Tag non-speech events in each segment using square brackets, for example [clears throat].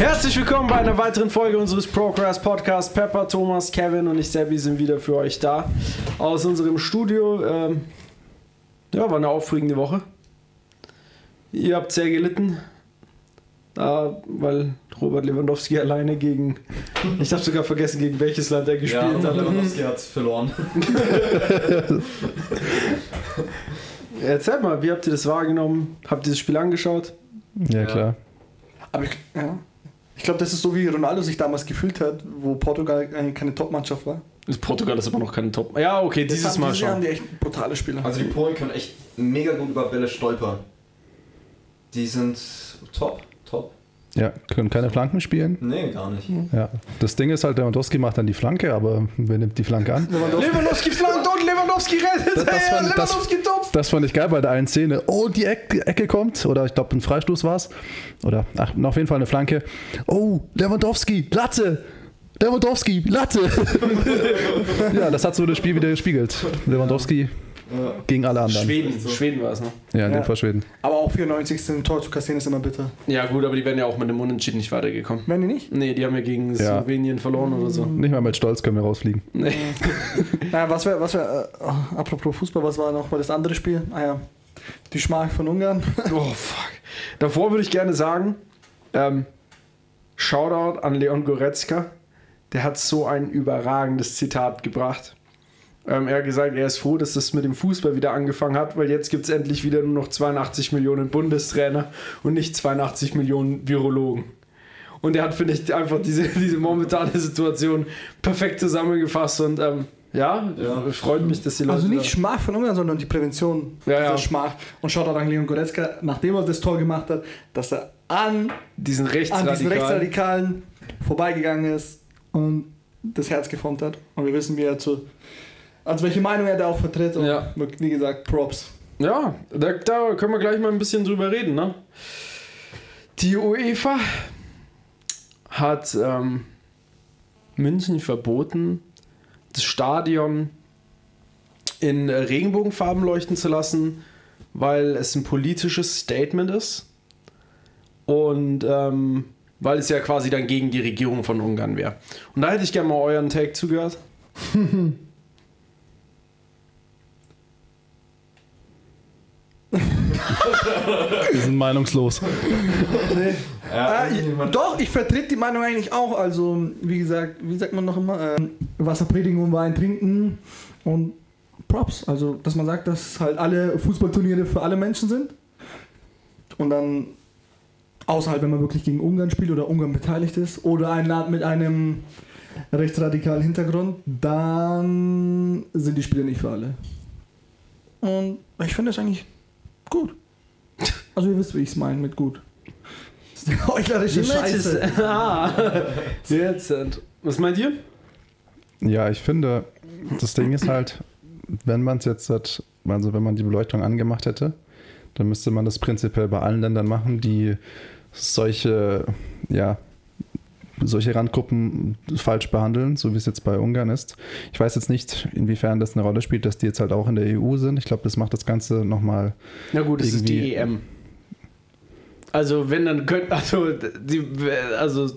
Herzlich willkommen bei einer weiteren Folge unseres Progress Podcasts. Pepper, Thomas, Kevin und ich, Sebi, sind wieder für euch da aus unserem Studio. Ähm, ja, war eine aufregende Woche. Ihr habt sehr gelitten, da, weil Robert Lewandowski alleine gegen, ich habe sogar vergessen, gegen welches Land er gespielt Ja, hat. Lewandowski hat verloren. [laughs] Erzählt mal, wie habt ihr das wahrgenommen? Habt ihr das Spiel angeschaut? Ja, Ja. klar. Aber ich, ja. Ich glaube, das ist so, wie Ronaldo sich damals gefühlt hat, wo Portugal eigentlich keine Top-Mannschaft war. Portugal ist aber noch keine Top. Ja, okay, Das dieses haben, Mal Jahr haben schon. die echt brutale Spieler. Also die Polen können echt mega gut über Bälle stolpern. Die sind top, top. Ja, können keine Flanken spielen. Nee, gar nicht. Ja. Das Ding ist halt, Lewandowski macht dann die Flanke, aber wer nimmt die Flanke an? Lewandowski flankt und Lewandowski rettet. Das- das fand- das- Lewandowski top. Das fand ich geil bei der einen Szene. Oh, die Ecke, Ecke kommt. Oder ich glaube, ein Freistoß war es. Oder, ach, auf jeden Fall eine Flanke. Oh, Lewandowski, Latte. Lewandowski, Latte. [laughs] ja, das hat so das Spiel wieder gespiegelt. Lewandowski gegen alle anderen. Schweden, Schweden war es, ne? Ja, in Ja. dem Fall Schweden. Aber auch 94. ein Tor zu kassieren ist immer bitter. Ja, gut, aber die wären ja auch mit dem Unentschieden nicht weitergekommen. Wenn die nicht? Nee, die haben ja gegen Ja. Slowenien verloren oder so. Nicht mal mit Stolz können wir rausfliegen. Nee. [laughs] Na, was wäre, was wäre, äh, apropos Fußball, was war noch mal das andere Spiel? Ah ja, die Schmach von Ungarn. [laughs] Oh, fuck. Davor würde ich gerne sagen, ähm, Shoutout an Leon Goretzka. Der hat so ein überragendes Zitat gebracht. Ähm, er hat gesagt, er ist froh, dass das mit dem Fußball wieder angefangen hat, weil jetzt gibt es endlich wieder nur noch 82 Millionen Bundestrainer und nicht 82 Millionen Virologen. Und er hat, finde ich, einfach diese, [laughs] diese momentane Situation perfekt zusammengefasst und ähm, ja, Ja. freut mich, dass die Leute. Also nicht Schmach von Ungarn, sondern die Prävention Ja, ja. Schmach. Und schaut auch an Leon Goretzka, nachdem er das Tor gemacht hat, dass er an, diesen an Rechtsradikal. diesen Rechtsradikalen vorbeigegangen ist und das Herz geformt hat. Und wir wissen, wie er zu. Also welche Meinung er da auch vertritt. Und Ja. wie gesagt, Props. Ja, da, da können wir gleich mal ein bisschen drüber reden. Ne? Die UEFA hat ähm, München verboten, das Stadion in Regenbogenfarben leuchten zu lassen, weil es ein politisches Statement ist und ähm, weil es ja quasi dann gegen die Regierung von Ungarn wäre. Und da hätte ich gerne mal euren Take zugehört. [laughs] Wir sind meinungslos. Ja, Äh, ich, doch, ich vertrete die Meinung eigentlich auch. Also, wie gesagt, wie sagt man noch immer? Ähm, Wasser predigen und Wein trinken. Und Props. Also, dass man sagt, dass halt alle Fußballturniere für alle Menschen sind. Und dann, außer halt, wenn man wirklich gegen Ungarn spielt oder Ungarn beteiligt ist oder ein Land mit einem rechtsradikalen Hintergrund, dann sind die Spiele nicht für alle. Und ich finde das eigentlich gut. Also, ihr wisst, wie ich es meine mit gut. Das ist eine heuchlerische Scheiße. ah, [laughs] jetzt. und- Was meint ihr? Ja, ich finde, das Ding ist halt, wenn man es jetzt hat, also wenn man die Beleuchtung angemacht hätte, dann müsste man das prinzipiell bei allen Ländern machen, die solche, ja, solche Randgruppen falsch behandeln, so wie es jetzt bei Ungarn ist. Ich weiß jetzt nicht, inwiefern das eine Rolle spielt, dass die jetzt halt auch in der EU sind. Ich glaube, das macht das Ganze nochmal. Na gut, es ist die EM. Also wenn dann könnten, also die, also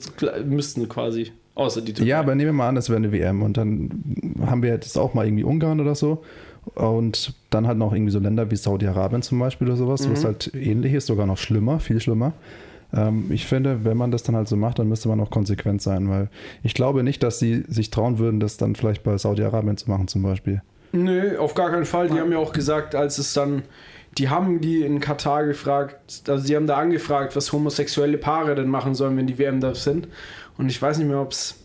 müssten quasi, außer die Türkei. Ja, aber nehmen wir mal an, das wäre eine WM und dann haben wir jetzt auch mal irgendwie Ungarn oder so. Und dann halt noch irgendwie so Länder wie Saudi-Arabien zum Beispiel oder sowas, was Mhm. halt ähnlich ist, sogar noch schlimmer, viel schlimmer. Ähm, ich finde, wenn man das dann halt so macht, dann müsste man auch konsequent sein, weil ich glaube nicht, dass sie sich trauen würden, das dann vielleicht bei Saudi-Arabien zu machen zum Beispiel. Nö, auf gar keinen Fall. Die haben ja auch gesagt, als es dann, die haben die in Katar gefragt, also die haben da angefragt, was homosexuelle Paare denn machen sollen, wenn die WM da sind. Und ich weiß nicht mehr, ob es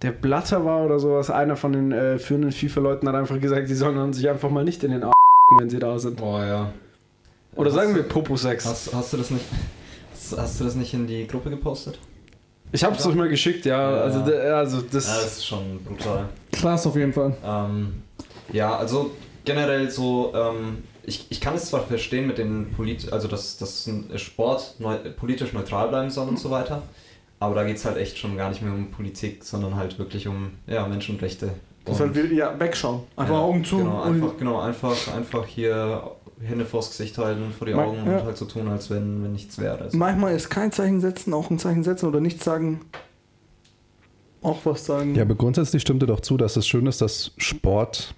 der Blatter war oder sowas. Einer von den äh, führenden FIFA-Leuten hat einfach gesagt, die sollen dann sich einfach mal nicht in den A [laughs] wenn sie da sind. Boah, ja. Oder Hast sagen du- wir Popo-Sex. Hast, hast du das nicht. Hast, hast du das nicht in die Gruppe gepostet? Ich hab's euch mal geschickt, ja. Ja. Also, also das. Ja, das ist schon brutal. Krass auf jeden Fall. Ähm, ja, also generell so, ähm, ich, ich kann es zwar verstehen mit den Polit also dass, dass ein Sport neu, politisch neutral bleiben soll und so weiter, aber da geht es halt echt schon gar nicht mehr um Politik, sondern halt wirklich um ja, Menschenrechte. Das halt will ja wegschauen. Einfach ja, Augen zu. Genau, und einfach, genau, einfach, einfach hier Hände vors Gesicht halten, vor die Augen ja. und halt so tun, als wenn, wenn nichts wäre. Also, Manchmal ist kein Zeichen setzen, auch ein Zeichen setzen oder nichts sagen. Auch was sagen. Ja, aber grundsätzlich stimmt dir doch zu, dass es schön ist, dass Sport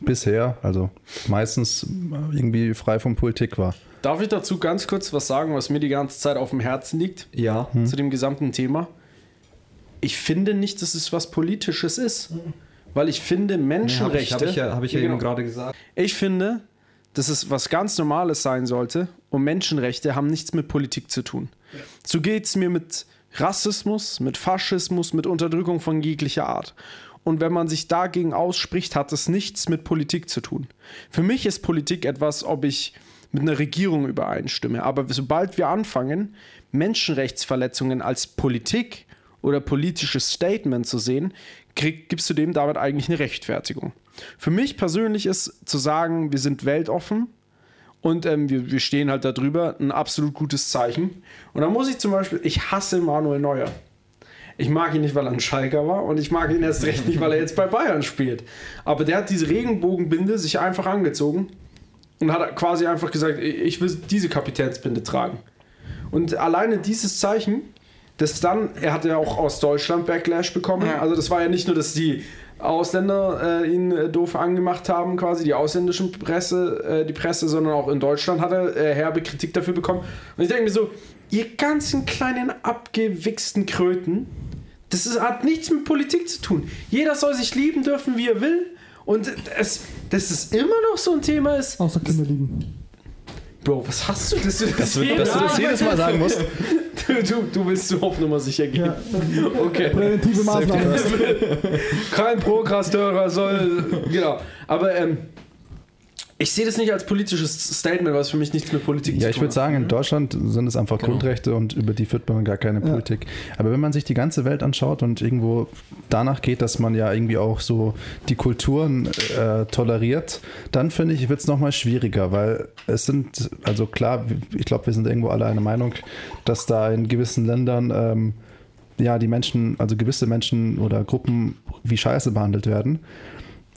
bisher, also meistens irgendwie frei von Politik war. Darf ich dazu ganz kurz was sagen, was mir die ganze Zeit auf dem Herzen liegt, ja, zu dem gesamten Thema? Ich finde nicht, dass es was Politisches ist. Weil ich finde, habe ich, Menschenrechte. hab ich ja, hab ich ja genau. eben gerade gesagt. Ich finde, dass es was ganz Normales sein sollte und Menschenrechte haben nichts mit Politik zu tun. So geht es mir mit Rassismus, mit Faschismus, mit Unterdrückung von jeglicher Art. Und wenn man sich dagegen ausspricht, hat es nichts mit Politik zu tun. Für mich ist Politik etwas, ob ich mit einer Regierung übereinstimme. Aber sobald wir anfangen, Menschenrechtsverletzungen als Politik oder politisches Statement zu sehen, krieg, gibst du dem damit eigentlich eine Rechtfertigung. Für mich persönlich ist zu sagen, wir sind weltoffen und ähm, wir, wir stehen halt darüber, ein absolut gutes Zeichen. Und da muss ich zum Beispiel, ich hasse Manuel Neuer. Ich mag ihn nicht, weil er ein Schalker war und ich mag ihn erst recht nicht, weil er jetzt bei Bayern spielt. Aber der hat diese Regenbogenbinde sich einfach angezogen und hat quasi einfach gesagt, ich will diese Kapitänsbinde tragen. Und alleine dieses Zeichen, das dann, er hat ja auch aus Deutschland Backlash bekommen. Ja. Also das war ja nicht nur, dass die Ausländer äh, ihn äh, doof angemacht haben, quasi die ausländischen Presse, äh, die Presse, sondern auch in Deutschland hat er äh, herbe Kritik dafür bekommen. Und ich denke mir so, ihr ganzen kleinen abgewichsten Kröten, das ist, hat nichts mit Politik zu tun. Jeder soll sich lieben dürfen, wie er will. Und es, dass es immer noch so ein Thema ist. Außer Kinder liegen. Bro, was hast du? Dass du das, Dass du das jedes Mal sagen musst. Du, du, du willst so auf Nummer sicher gehen. Ja. Okay. Präventive Maßnahmen. Kein Prokrastörer soll. Genau. Aber ähm, ich sehe das nicht als politisches Statement, was für mich nichts mit Politik Ja, zu ich würde sagen, in Deutschland sind es einfach Genau. Grundrechte und über die führt man gar keine Ja. Politik. Aber wenn man sich die ganze Welt anschaut und irgendwo danach geht, dass man ja irgendwie auch so die Kulturen äh, toleriert, dann finde ich, wird es nochmal schwieriger, weil es sind, also klar, ich glaube, wir sind irgendwo alle einer Meinung, dass da in gewissen Ländern ähm, ja die Menschen, also gewisse Menschen oder Gruppen wie Scheiße behandelt werden.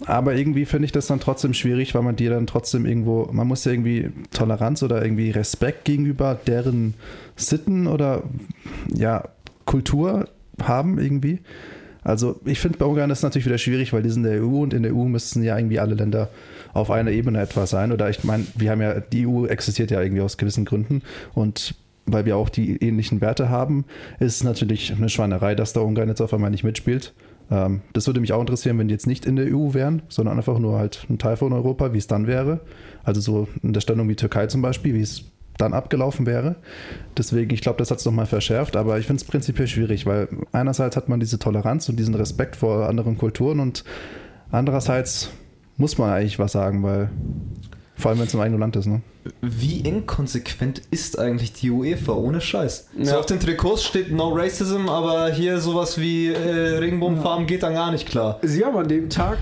Aber irgendwie finde ich das dann trotzdem schwierig, weil man die dann trotzdem irgendwo, man muss ja irgendwie Toleranz oder irgendwie Respekt gegenüber deren Sitten oder ja, Kultur haben irgendwie. Also ich finde bei Ungarn ist natürlich wieder schwierig, weil die sind in der EU und in der EU müssten ja irgendwie alle Länder auf einer Ebene etwa sein. Oder ich meine, wir haben ja, die EU existiert ja irgendwie aus gewissen Gründen und weil wir auch die ähnlichen Werte haben, ist es natürlich eine Schweinerei, dass da Ungarn jetzt auf einmal nicht mitspielt. Ähm, das würde mich auch interessieren, wenn die jetzt nicht in der EU wären, sondern einfach nur halt ein Teil von Europa, wie es dann wäre. Also so in der Stellung wie Türkei zum Beispiel, wie es dann abgelaufen wäre. Deswegen, ich glaube, das hat es nochmal verschärft, aber ich finde es prinzipiell schwierig, weil einerseits hat man diese Toleranz und diesen Respekt vor anderen Kulturen und andererseits muss man eigentlich was sagen, weil vor allem wenn es im eigenen Land ist, ne? Wie inkonsequent ist eigentlich die UEFA? Ohne Scheiß. So Ja. auf den Trikots steht No Racism, aber hier sowas wie äh, Regenbogenfarben geht dann gar nicht klar. Sie haben an dem Tag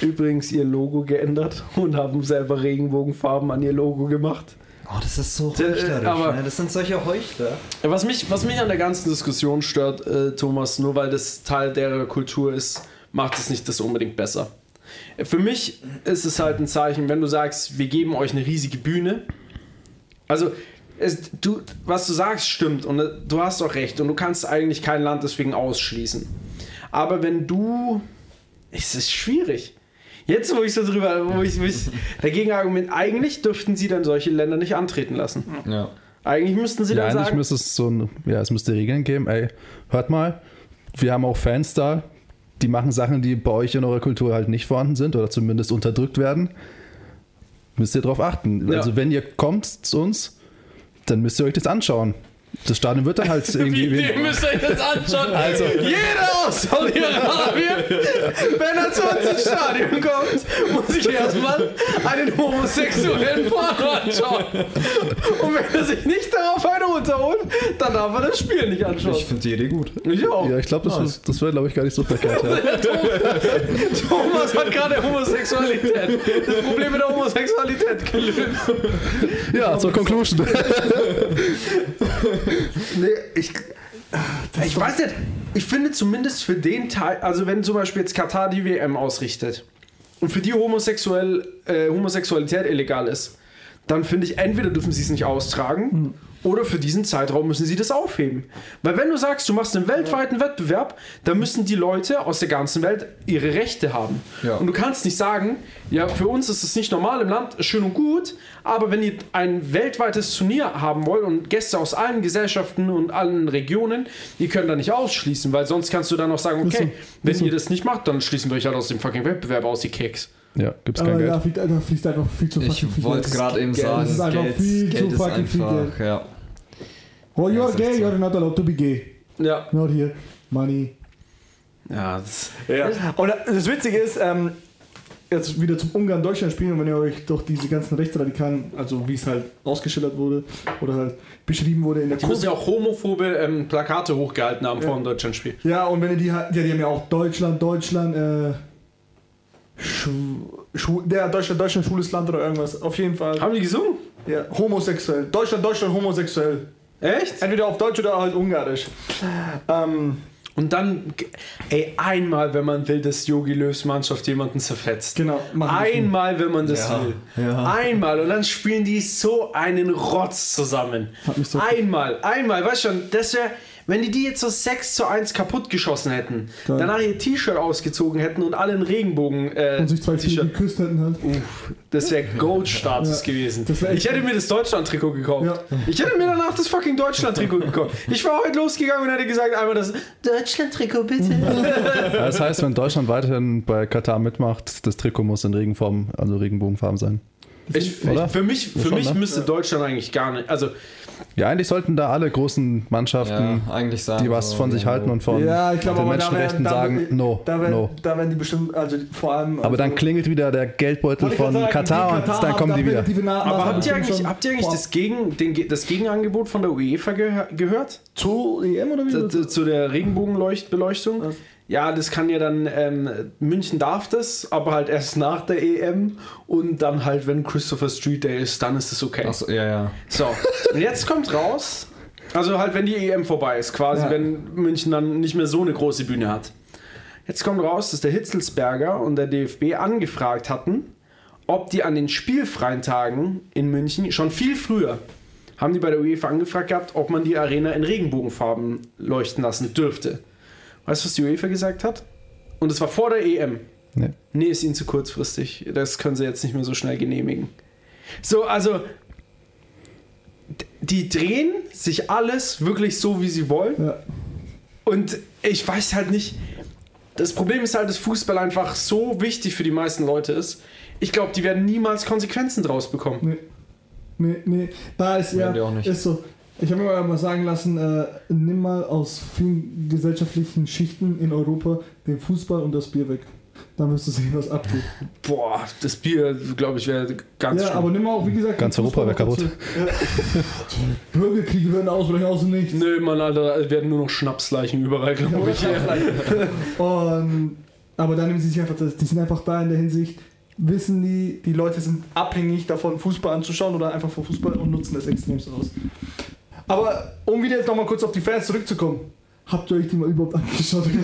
übrigens ihr Logo geändert und haben selber Regenbogenfarben an ihr Logo gemacht. Oh, das ist so äh, heuchlerisch. aber- ne? Das sind solche Heuchler. Was mich, was mich an der ganzen Diskussion stört, äh, Thomas, nur weil das Teil der Kultur ist, macht es nicht das unbedingt besser. Für mich ist es halt ein Zeichen, wenn du sagst, wir geben euch eine riesige Bühne. Also, es, du, was du sagst, stimmt und äh, du hast auch recht und du kannst eigentlich kein Land deswegen ausschließen. Aber wenn du. Es ist schwierig. Jetzt, wo ich so drüber, wo ich, wo ich dagegen argument, eigentlich dürften sie dann solche Länder nicht antreten lassen. Ja. Eigentlich müssten sie Ja, dann eigentlich sagen. müsste es so ein, ja, es müsste Regeln geben, ey, hört mal, wir haben auch Fans da, die machen Sachen, die bei euch in eurer Kultur halt nicht vorhanden sind oder zumindest unterdrückt werden. Müsst ihr darauf achten. Ja. Also wenn ihr kommt zu uns, dann müsst ihr euch das anschauen. Das Stadion wird dann halt [laughs] irgendwie. Wie, ihr müsst euch das anschauen. Also- Jeder aus Saudi-Arabien, wenn er zu uns ins Stadion kommt, muss sich erstmal einen homosexuellen Porno anschauen. Und wenn er sich nicht darauf eine runterholt, dann darf er das Spiel nicht anschauen. Ich finde die Idee gut. Ich auch. ja, ich glaube, das, Nice. das wäre, glaube ich, gar nicht so verkehrt. [laughs] Ja. Thomas hat gerade Homosexualität. Das Problem mit der Homosexualität gelöst. ja, zur Conclusion. [laughs] Nee, ich. Ich weiß nicht. Ich finde zumindest für den Teil, also wenn zum Beispiel jetzt Katar die WM ausrichtet und für die homosexuell, äh, Homosexualität illegal ist, dann finde ich, entweder dürfen sie es nicht austragen oder für diesen Zeitraum müssen sie das aufheben. Weil wenn du sagst, du machst einen weltweiten Wettbewerb, dann müssen die Leute aus der ganzen Welt ihre Rechte haben. Ja. Und du kannst nicht sagen, ja, für uns ist es nicht normal im Land, schön und gut, aber wenn ihr ein weltweites Turnier haben wollt und Gäste aus allen Gesellschaften und allen Regionen, die können da nicht ausschließen, weil sonst kannst du dann auch sagen, okay, wenn ihr das nicht macht, dann schließen wir euch halt aus dem fucking Wettbewerb aus, die Keks. Ja, gibt's kein Aber Geld. da fließt, da fließt einfach viel zu fucking Ich viel wollte Geld. gerade eben Geld sagen, ist einfach Geld, viel Geld zu ist fucking viel einfach, Geld. ja. Oh, you Ja, gay, so. you're not allowed to be gay. Ja. Not here. Money. Ja, das, Ja. Und das Witzige ist, ähm, jetzt wieder zum Ungarn-Deutschland-Spiel, und wenn ihr euch doch diese ganzen Rechtsradikalen, also wie es halt ausgeschildert wurde oder halt beschrieben wurde in der die müssen ja auch homophobe ähm, Plakate hochgehalten haben vor dem Deutschlandspiel. Ja, und wenn ihr die halt, ja, die haben ja auch Deutschland, Deutschland, äh, Schu, Schu, der Deutschland, Deutschland, schwules Land oder irgendwas. Auf jeden Fall. Haben die gesungen? Ja, homosexuell. Deutschland, Deutschland, homosexuell. Echt? Entweder auf Deutsch oder halt Ungarisch. Ähm, Und dann, ey, einmal, wenn man will, dass Yogi Löws Mannschaft jemanden zerfetzt. genau. Einmal, wenn man das Ja, will. ja. Einmal. Und dann spielen die so einen Rotz zusammen. Hat mich so- einmal, einmal. Weißt schon, das wäre, wenn die die jetzt so 6 zu 1 kaputt geschossen hätten, Geil. danach ihr T-Shirt ausgezogen hätten und alle einen Regenbogen äh, Und sich zwei T-Shirt. geküsst hätten halt. Uff, das wäre [laughs] Gold-Status Ja, gewesen. ich hätte mir das Deutschland-Trikot gekauft. Ja. Ich hätte mir danach das fucking Deutschland-Trikot gekauft. Ich war heute losgegangen und hätte gesagt, einmal das Deutschland-Trikot bitte. [laughs] Ja, Das heißt, wenn Deutschland weiterhin bei Katar mitmacht, das Trikot muss in Regenform, also Regenbogenfarben sein. Ich, Oder? ich, für mich, für schon, mich ne? müsste Deutschland eigentlich gar nicht. Also, Ja, eigentlich sollten da alle großen Mannschaften, Ja, eigentlich sagen. die was so, von sich ja, halten und von Ja, ich glaube, den aber da Menschenrechten werden, da, sagen, no, da werden, no. Da werden die bestimmt, also vor allem. Aber also, dann klingelt wieder der Geldbeutel von sagen, Katar und dann kommen die wieder. aber habt ihr eigentlich, habt ihr eigentlich das, Gegen, den, das Gegenangebot von der UEFA ge gehört? Zu EM oder wie? Zu, zu- zu der Regenbogenbeleuchtung? Ja, das kann ja dann, ähm, München darf das, aber halt erst nach der EM und dann halt, wenn Christopher Street Day ist, dann ist es okay. Achso, ja, ja. So, und jetzt kommt raus, also halt, wenn die EM vorbei ist, quasi, Ja. wenn München dann nicht mehr so eine große Bühne hat. Jetzt kommt raus, dass der Hitzelsberger und der DFB angefragt hatten, ob die an den spielfreien Tagen in München schon viel früher haben die bei der UEFA angefragt gehabt, ob man die Arena in Regenbogenfarben leuchten lassen dürfte. Weißt du, was die UEFA gesagt hat? Und es war vor der EM. Nee. Nee, ist ihnen zu kurzfristig. Das können sie jetzt nicht mehr so schnell genehmigen. So, also die drehen sich alles wirklich so, wie sie wollen. Ja. Und ich weiß halt nicht. Das Problem ist halt, dass Fußball einfach so wichtig für die meisten Leute ist. Ich glaube, die werden niemals Konsequenzen draus bekommen. Nee. Nee, nee. Da ist ja. Auch nicht. Ist so. Ich habe mir mal sagen lassen, äh, nimm mal aus vielen gesellschaftlichen Schichten in Europa den Fußball und das Bier weg. Dann wirst du sehen, was abgeht. Boah, das Bier, glaube ich, wäre ganz ja, schlimm. aber nimm mal auch, wie gesagt, Ganz Europa Fußball wär noch kaputt. Ja. Bürgerkriege werden ausbrechen aus dem Nichts. Nö, Mann, Alter, es werden nur noch Schnapsleichen überall, glaube ich. Und, aber dann nehmen sie sich einfach, das, die sind einfach da in der Hinsicht, wissen die, die Leute sind abhängig davon, Fußball anzuschauen oder einfach von Fußball und nutzen das extremst aus. Aber um wieder jetzt nochmal kurz auf die Fans zurückzukommen, habt ihr euch die mal überhaupt angeschaut? [laughs]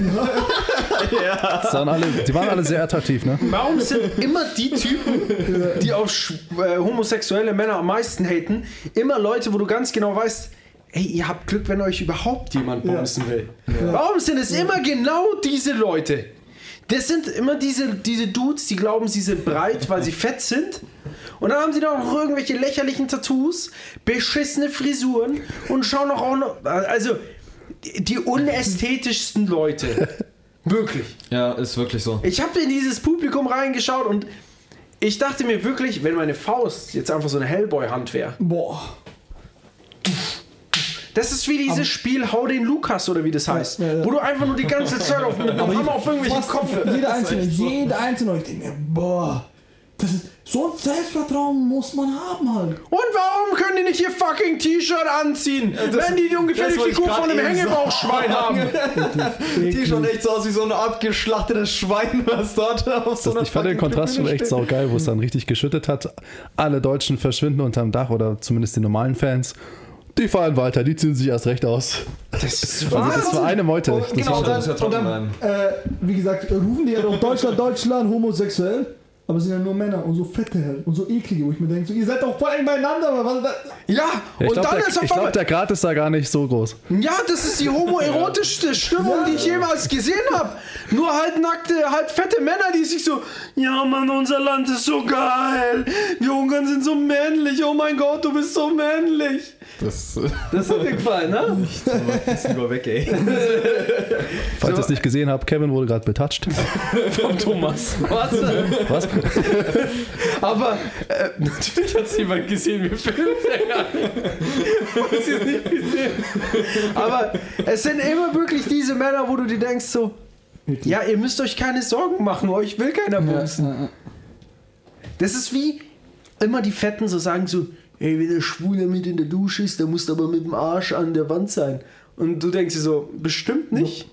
Das waren alle, die waren alle sehr attraktiv, ne? Warum sind immer die Typen, die auf äh, homosexuelle Männer am meisten haten, immer Leute, wo du ganz genau weißt, ey, ihr habt Glück, wenn euch überhaupt jemand Ja. bumsen will. Warum sind es immer genau diese Leute? Das sind immer diese, diese Dudes, die glauben, sie sind breit, weil sie fett sind. Und dann haben sie da noch irgendwelche lächerlichen Tattoos, beschissene Frisuren und schauen doch auch noch. Also, die die unästhetischsten Leute. Wirklich. Ja, ist wirklich so. Ich habe in dieses Publikum reingeschaut und ich dachte mir wirklich, wenn meine Faust jetzt einfach so eine Hellboy-Hand wäre. Boah. Das ist wie dieses Spiel Hau den Lukas oder wie das heißt. ja, ja. Wo du einfach nur die ganze Zeit auf, mit dem Hammer auf irgendwelchen Kopf. Jeder einzelne, jeder einzelne. Ich denke mir, boah, das ist, so ein Selbstvertrauen muss man haben halt. Und warum können die nicht ihr fucking T-Shirt anziehen, wenn die ungefähr das die Figur von einem Hängebauchschwein haben? [laughs] Die schon echt so aus wie so ein abgeschlachtetes Schwein, was dort auf so Das, einer ich fand den Kontrast schon echt saugeil, wo es dann richtig geschüttet hat. Alle Deutschen verschwinden unterm Dach oder zumindest die normalen Fans. Die fahren weiter, die ziehen sich erst recht aus. Das ist [laughs] Also das war eine Meute. Und Das genau, war dann, und dann äh, wie gesagt, rufen die ja doch Deutschland, Deutschland, homosexuell. Aber es sind ja nur Männer und so fette halt und so eklige, wo ich mir denke, so, ihr seid doch voll eng beieinander, aber was ist das? Ja, Ja, ich und glaube, dann der, ist auf ich glaub, einmal. der Grad ist da gar nicht so groß. Ja, das ist die homoerotischste [laughs] Stimmung, die ich jemals gesehen habe. Nur halt nackte, halt fette Männer, die sich so, ja Mann, unser Land ist so geil. Wir Ungarn sind so männlich. Oh mein Gott, du bist so männlich. Das Das hat dir gefallen, ne? [laughs] ist lieber weg, ey. [laughs] Falls So. ihr es nicht gesehen habt, Kevin wurde gerade betouched. Von Thomas. Was? Was? [laughs] Aber äh, natürlich hat es jemand gesehen, wir filmen ja es nicht gesehen. Aber es sind immer wirklich diese Männer, wo du dir denkst so, ja, ihr müsst euch keine Sorgen machen, euch will keiner bumsen. Das ist wie immer die Fetten so sagen so, ey, wenn der Schwule mit in der Dusche ist, der muss aber mit dem Arsch an der Wand sein. Und du denkst dir so, bestimmt nicht.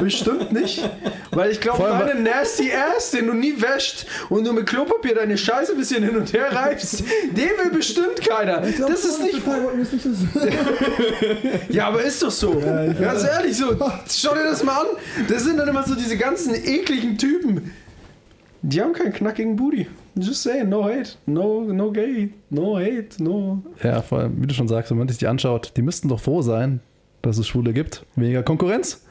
Bestimmt nicht. Weil ich glaube, deinen Nasty Ass, den du nie wäscht und du mit Klopapier deine Scheiße ein bisschen hin und her reibst, den will bestimmt keiner. Das ist nicht. Ja, aber ist doch so. Ganz ehrlich, so. Schau dir das mal an. Das sind dann immer so diese ganzen ekligen Typen. Die haben keinen knackigen Booty. Just saying, no hate. No, no gay. No hate. No. Ja, vor allem, wie du schon sagst, wenn man sich die anschaut, die müssten doch froh sein, dass es Schwule gibt. Weniger Konkurrenz.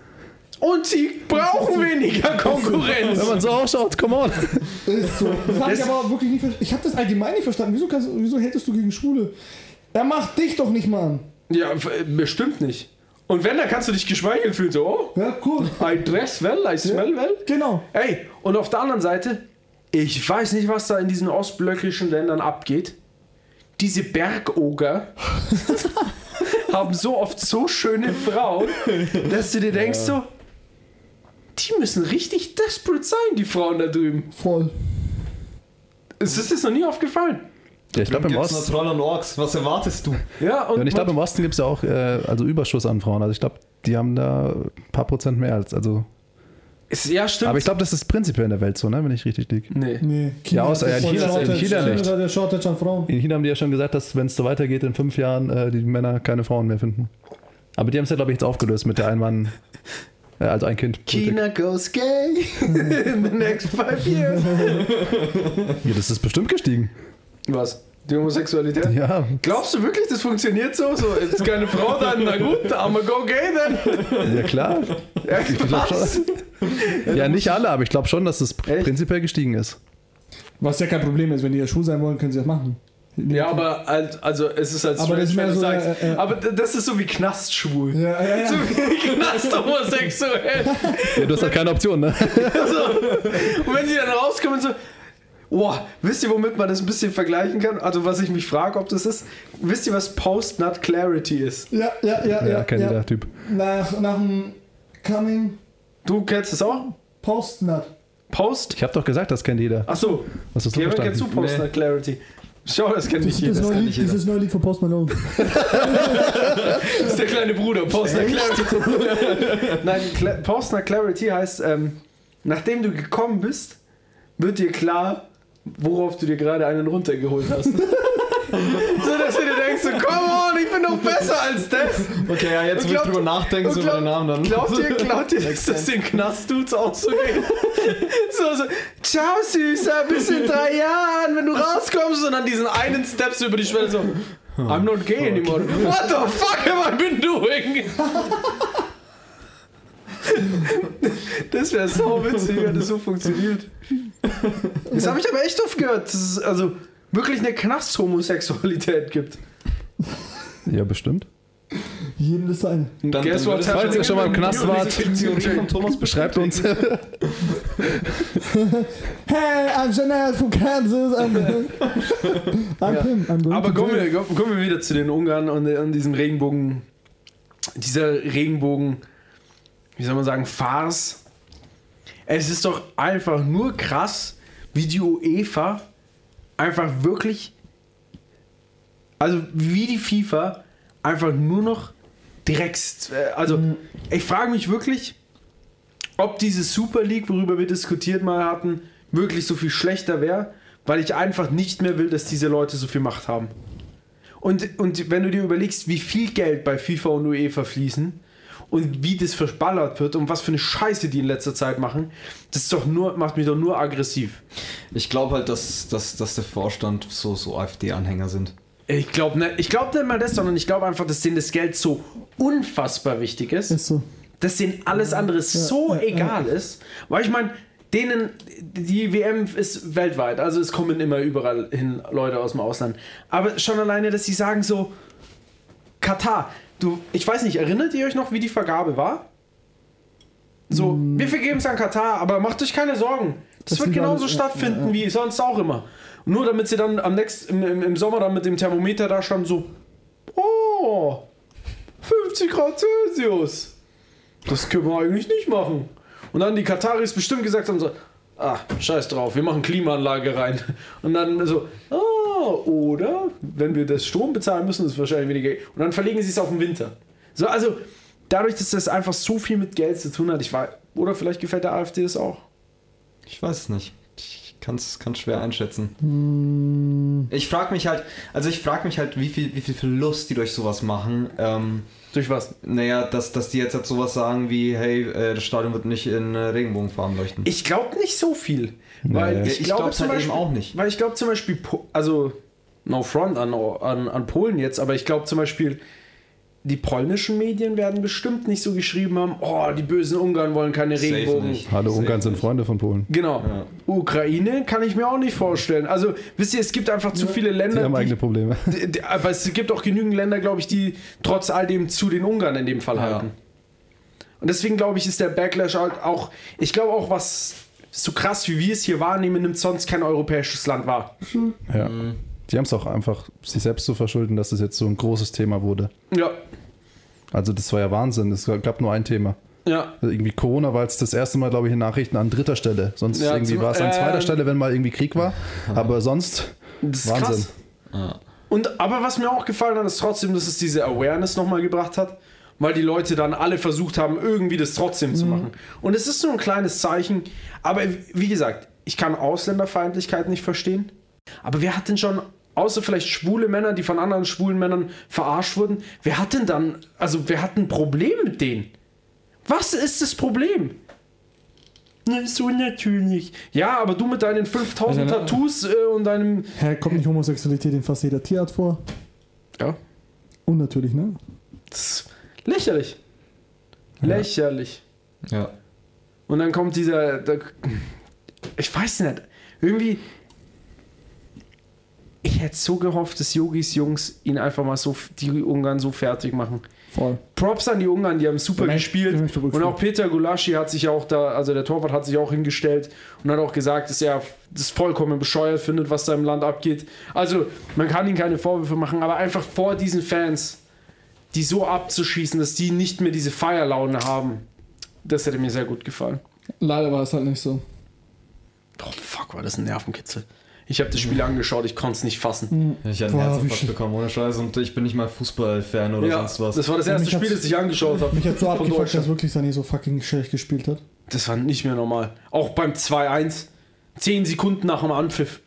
Und sie brauchen weniger Konkurrenz. Wenn man so ausschaut, come on. Ist so. Das hab ich aber wirklich nicht verstanden. Ich habe das allgemein nicht verstanden. Wieso, kannst, wieso hältst du gegen Schwule? Er macht dich doch nicht mal an. Ja, bestimmt nicht. Und wenn, dann kannst du dich geschmeichelt fühlen. So, oh, Ja, cool. I dress well, I smell well. Genau. Ey, und auf der anderen Seite, ich weiß nicht, was da in diesen ostblöckischen Ländern abgeht. Diese Bergoger [laughs] haben so oft so schöne Frauen, dass du dir denkst so, die müssen richtig desperate sein, die Frauen da drüben. Voll. Ist das jetzt noch nie aufgefallen? Ja, ich glaube im Osten. Troll und Orks. Was erwartest du? Ja, und, Und ich glaube, im Osten gibt es ja auch äh, also Überschuss an Frauen. Also ich glaube, die haben da ein paar Prozent mehr als. Also, ist, ja, stimmt. aber ich glaube, das ist prinzipiell in der Welt so, ne? wenn ich richtig liege. nee. Nee. Ja, außer- ja, in China- in. China nicht. hat der Shortage an Frauen. In China haben die ja schon gesagt, dass wenn es so weitergeht, in fünf Jahren äh, die Männer keine Frauen mehr finden. Aber die haben es ja, glaube ich, jetzt aufgelöst mit der Einmann. Äh, also ein Kind. China goes gay [laughs] in the next five years. Ja, das ist bestimmt gestiegen. Was? Die Homosexualität? Ja, Glaubst du wirklich, das funktioniert so? So, ist keine Frau dann? Na gut, I'm a go gay dann. ja klar. Ja, glaub was? Ja, nicht alle, aber ich glaube schon, dass Echt? prinzipiell gestiegen ist. Was ja kein Problem ist, wenn die ja schwul sein wollen, können sie das machen. Ja, aber halt, also es ist halt Aber das ist wenn du so, sagst. äh, äh, aber das ist so wie Knastschwul. Ja, ja, ja. So wie Knast-homosexuell. Ja, du hast halt keine Option, ne? [laughs] Und wenn die dann rauskommen so, boah, wisst ihr, womit man das ein bisschen vergleichen kann? Also was ich mich frage, ob das ist, wisst ihr, was Post-Nut Clarity ist? Ja, ja, ja, Ja, ja. kennt ja. jeder Typ. Nach, nach dem Coming Du kennst das auch? Post-Nut. Post? Ich habe doch gesagt, das kennt jeder. Achso, Was hast du kennst du? Post-Nut Clarity? Schau, das kennt Das, nicht das, jeder. neue kann Lied, nicht jeder. dieses neue Lied von Post Malone. [laughs] [laughs] Das ist der kleine Bruder, Postner Clarity. [laughs] Nein, Cla Postner Clarity heißt, ähm, nachdem du gekommen bist, wird dir klar, worauf du dir gerade einen runtergeholt hast. [laughs] so, dass du dir denkst, so, come on, ich bin doch besser als das. Okay, ja, jetzt wo ich drüber nachdenke, und so über den Namen dann. Glaubt ihr, [laughs] glaubt ihr, dass das den Knastdudes auch so geht? [laughs] So, so, ciao Süßer, bis in drei Jahren, wenn du rauskommst und dann diesen einen Steps über die Schwelle so, I'm not gay anymore. What the fuck have I been doing? Das wäre so witzig, wenn das so funktioniert. Das habe ich aber echt oft gehört, dass es also wirklich eine Knast-Homosexualität gibt. Ja, bestimmt. Jedem das seine. Dann, Guess dann Falls ihr schon mal im Knast wart, von [laughs] Thomas Schreibt uns. [laughs] Hey, I'm Janelle from Kansas. I'm, [laughs] I'm Ja. him. I'm going Aber kommen wir, kommen wir wieder zu den Ungarn und an diesem Regenbogen, dieser Regenbogen, wie soll man sagen, Farce. Es ist doch einfach nur krass, wie die UEFA einfach wirklich, also wie die FIFA einfach nur noch Drecks, äh, also ich frage mich wirklich, ob diese Super League, worüber wir diskutiert mal hatten, wirklich so viel schlechter wäre, weil ich einfach nicht mehr will, dass diese Leute so viel Macht haben. Und, und wenn du dir überlegst, wie viel Geld bei FIFA und UEFA fließen und wie das verballert wird und was für eine Scheiße die in letzter Zeit machen, das ist doch nur, macht mich doch nur aggressiv. Ich glaube halt, dass, dass, dass der Vorstand so, so AfD-Anhänger sind. Ich glaube nicht, ich glaub nicht mal das, sondern ich glaube einfach, dass denen das Geld so unfassbar wichtig ist, Ist so. dass denen alles andere so ja, ja. egal ist. Weil ich meine, denen, die WM ist weltweit, also es kommen immer überall hin Leute aus dem Ausland. Aber schon alleine, dass sie sagen so, Katar, du, ich weiß nicht, erinnert ihr euch noch, wie die Vergabe war? So, wir vergeben es an Katar, aber macht euch keine Sorgen. Das, Das wird genauso ja, stattfinden ja, ja. wie sonst auch immer. Nur damit sie dann am nächsten, im, im, im Sommer dann mit dem Thermometer da standen, so, oh, 50 Grad Celsius. Das können wir eigentlich nicht machen. Und dann die Kataris bestimmt gesagt haben so, ah, scheiß drauf, wir machen Klimaanlage rein. Und dann so, ah, oder wenn wir das Strom bezahlen müssen, ist es wahrscheinlich weniger. Und dann verlegen sie es auf den Winter. So, also dadurch, dass das einfach so viel mit Geld zu tun hat, ich war, oder vielleicht gefällt der AfD das auch. Ich weiß es nicht. Ich kann es schwer einschätzen. Hm, Ich frage mich halt, also ich frage mich halt, wie viel, wie viel Verlust die durch sowas machen. Ähm, Durch was? naja, dass, dass die jetzt halt sowas sagen wie, hey, äh, das Stadion wird nicht in äh, Regenbogenfarben leuchten. Ich glaube nicht so viel. Weil ich, Ich glaube glaub's zum halt eben Beispiel auch nicht. Weil ich glaube zum Beispiel, also no front an, an, an Polen jetzt, aber ich glaube zum Beispiel, die polnischen Medien werden bestimmt nicht so geschrieben haben, oh, die bösen Ungarn wollen keine Safe Regenbogen. nicht. Hallo, Safe Ungarn sind nicht. Freunde von Polen. Genau. Ja. Ukraine kann ich mir auch nicht vorstellen. Also, wisst ihr, es gibt einfach zu viele Die Länder. haben die- eigene Probleme. [laughs] D- d- Aber es gibt auch genügend Länder, glaube ich, die trotz all dem zu den Ungarn in dem Fall Ja. halten. Und deswegen glaube ich, ist der Backlash halt auch, ich glaube auch, was so krass wie wir es hier wahrnehmen, nimmt sonst kein europäisches Land wahr. Ja. Die haben es auch einfach sich selbst zu verschulden, dass es jetzt so ein großes Thema wurde. Ja, Also das war ja Wahnsinn. Es gab nur ein Thema. ja. Also irgendwie Corona war jetzt das erste Mal, glaube ich, in Nachrichten an dritter Stelle. Sonst Ja, irgendwie war es an zweiter ähm, Stelle, wenn mal irgendwie Krieg war. Aber sonst Das ist Wahnsinn. krass. Ja. Und aber was mir auch gefallen hat, ist trotzdem, dass es diese Awareness nochmal gebracht hat, weil die Leute dann alle versucht haben, irgendwie das trotzdem Mhm. zu machen. Und es ist so ein kleines Zeichen. Aber wie gesagt, ich kann Ausländerfeindlichkeit nicht verstehen. Aber wer hat denn schon, außer vielleicht schwule Männer, die von anderen schwulen Männern verarscht wurden, wer hat denn dann, also wer hat ein Problem mit denen? Was ist das Problem? Na, ist so natürlich. Ja, aber du mit deinen 5000 Also, Tattoos äh, und deinem. Hä, kommt nicht Homosexualität in fast jeder Tierart vor? Ja. Unnatürlich, ne? Das ist lächerlich. Lächerlich. ja. Und dann kommt dieser. Der, ich weiß nicht. Irgendwie. Ich hätte so gehofft, dass Yogis Jungs ihn einfach mal so, die Ungarn so fertig machen. Voll. Props an die Ungarn, die haben super Ja, gespielt. Und auch Peter Gulaschi hat sich auch da, also der Torwart hat sich auch hingestellt und hat auch gesagt, dass er das vollkommen bescheuert findet, was da im Land abgeht. Also, man kann ihm keine Vorwürfe machen, aber einfach vor diesen Fans, die so abzuschießen, dass die nicht mehr diese Feierlaune haben, das hätte mir sehr gut gefallen. Leider war es halt nicht so. Oh, fuck, war das ein Nervenkitzel. Ich habe das Spiel angeschaut, ich konnte es nicht fassen. Ich hatte einen Herzinfarkt bekommen, ohne Scheiß. Und ich bin nicht mal Fußballfan oder Ja, sonst was. das war das erste Spiel, das ich angeschaut habe. Mich hat so abgefuckt, dass wirklich Sané so fucking schlecht gespielt hat. Das war nicht mehr normal. Auch beim 2-1. 10 Sekunden nach dem Anpfiff.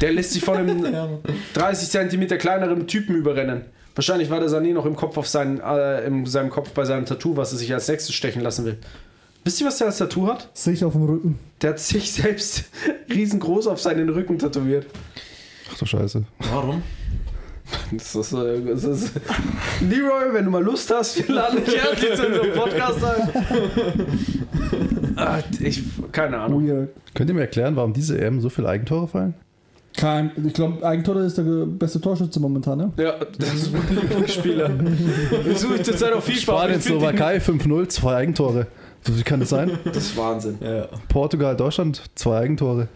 Der lässt sich von einem [laughs] 30 Zentimeter kleineren Typen überrennen. Wahrscheinlich war der Sané noch im Kopf auf seinen, äh, in seinem Kopf bei seinem Tattoo, was er sich als nächstes stechen lassen will. Wisst ihr, was der als Tattoo hat? Sich auf dem Rücken. Der hat sich selbst [laughs] riesengroß auf seinen Rücken tätowiert. Ach du Scheiße. Warum? Das ist, äh, das ist Leroy, wenn du mal Lust hast, wir laden dich herzlich zu unserem Podcast ein. Ah, ich, keine Ahnung. Weird. Könnt ihr mir erklären, warum diese EM so viele Eigentore fallen? Kein, ich glaube, Eigentore ist der beste Torschütze momentan, ne? Ja, das ist mein Lieblingsspieler. [laughs] Ich suche zurzeit auf FIFA. aber Spanien, Slowakei 5-0, zwei Eigentore. So wie kann das sein? [laughs] Das ist Wahnsinn. Ja. Portugal, Deutschland, zwei Eigentore.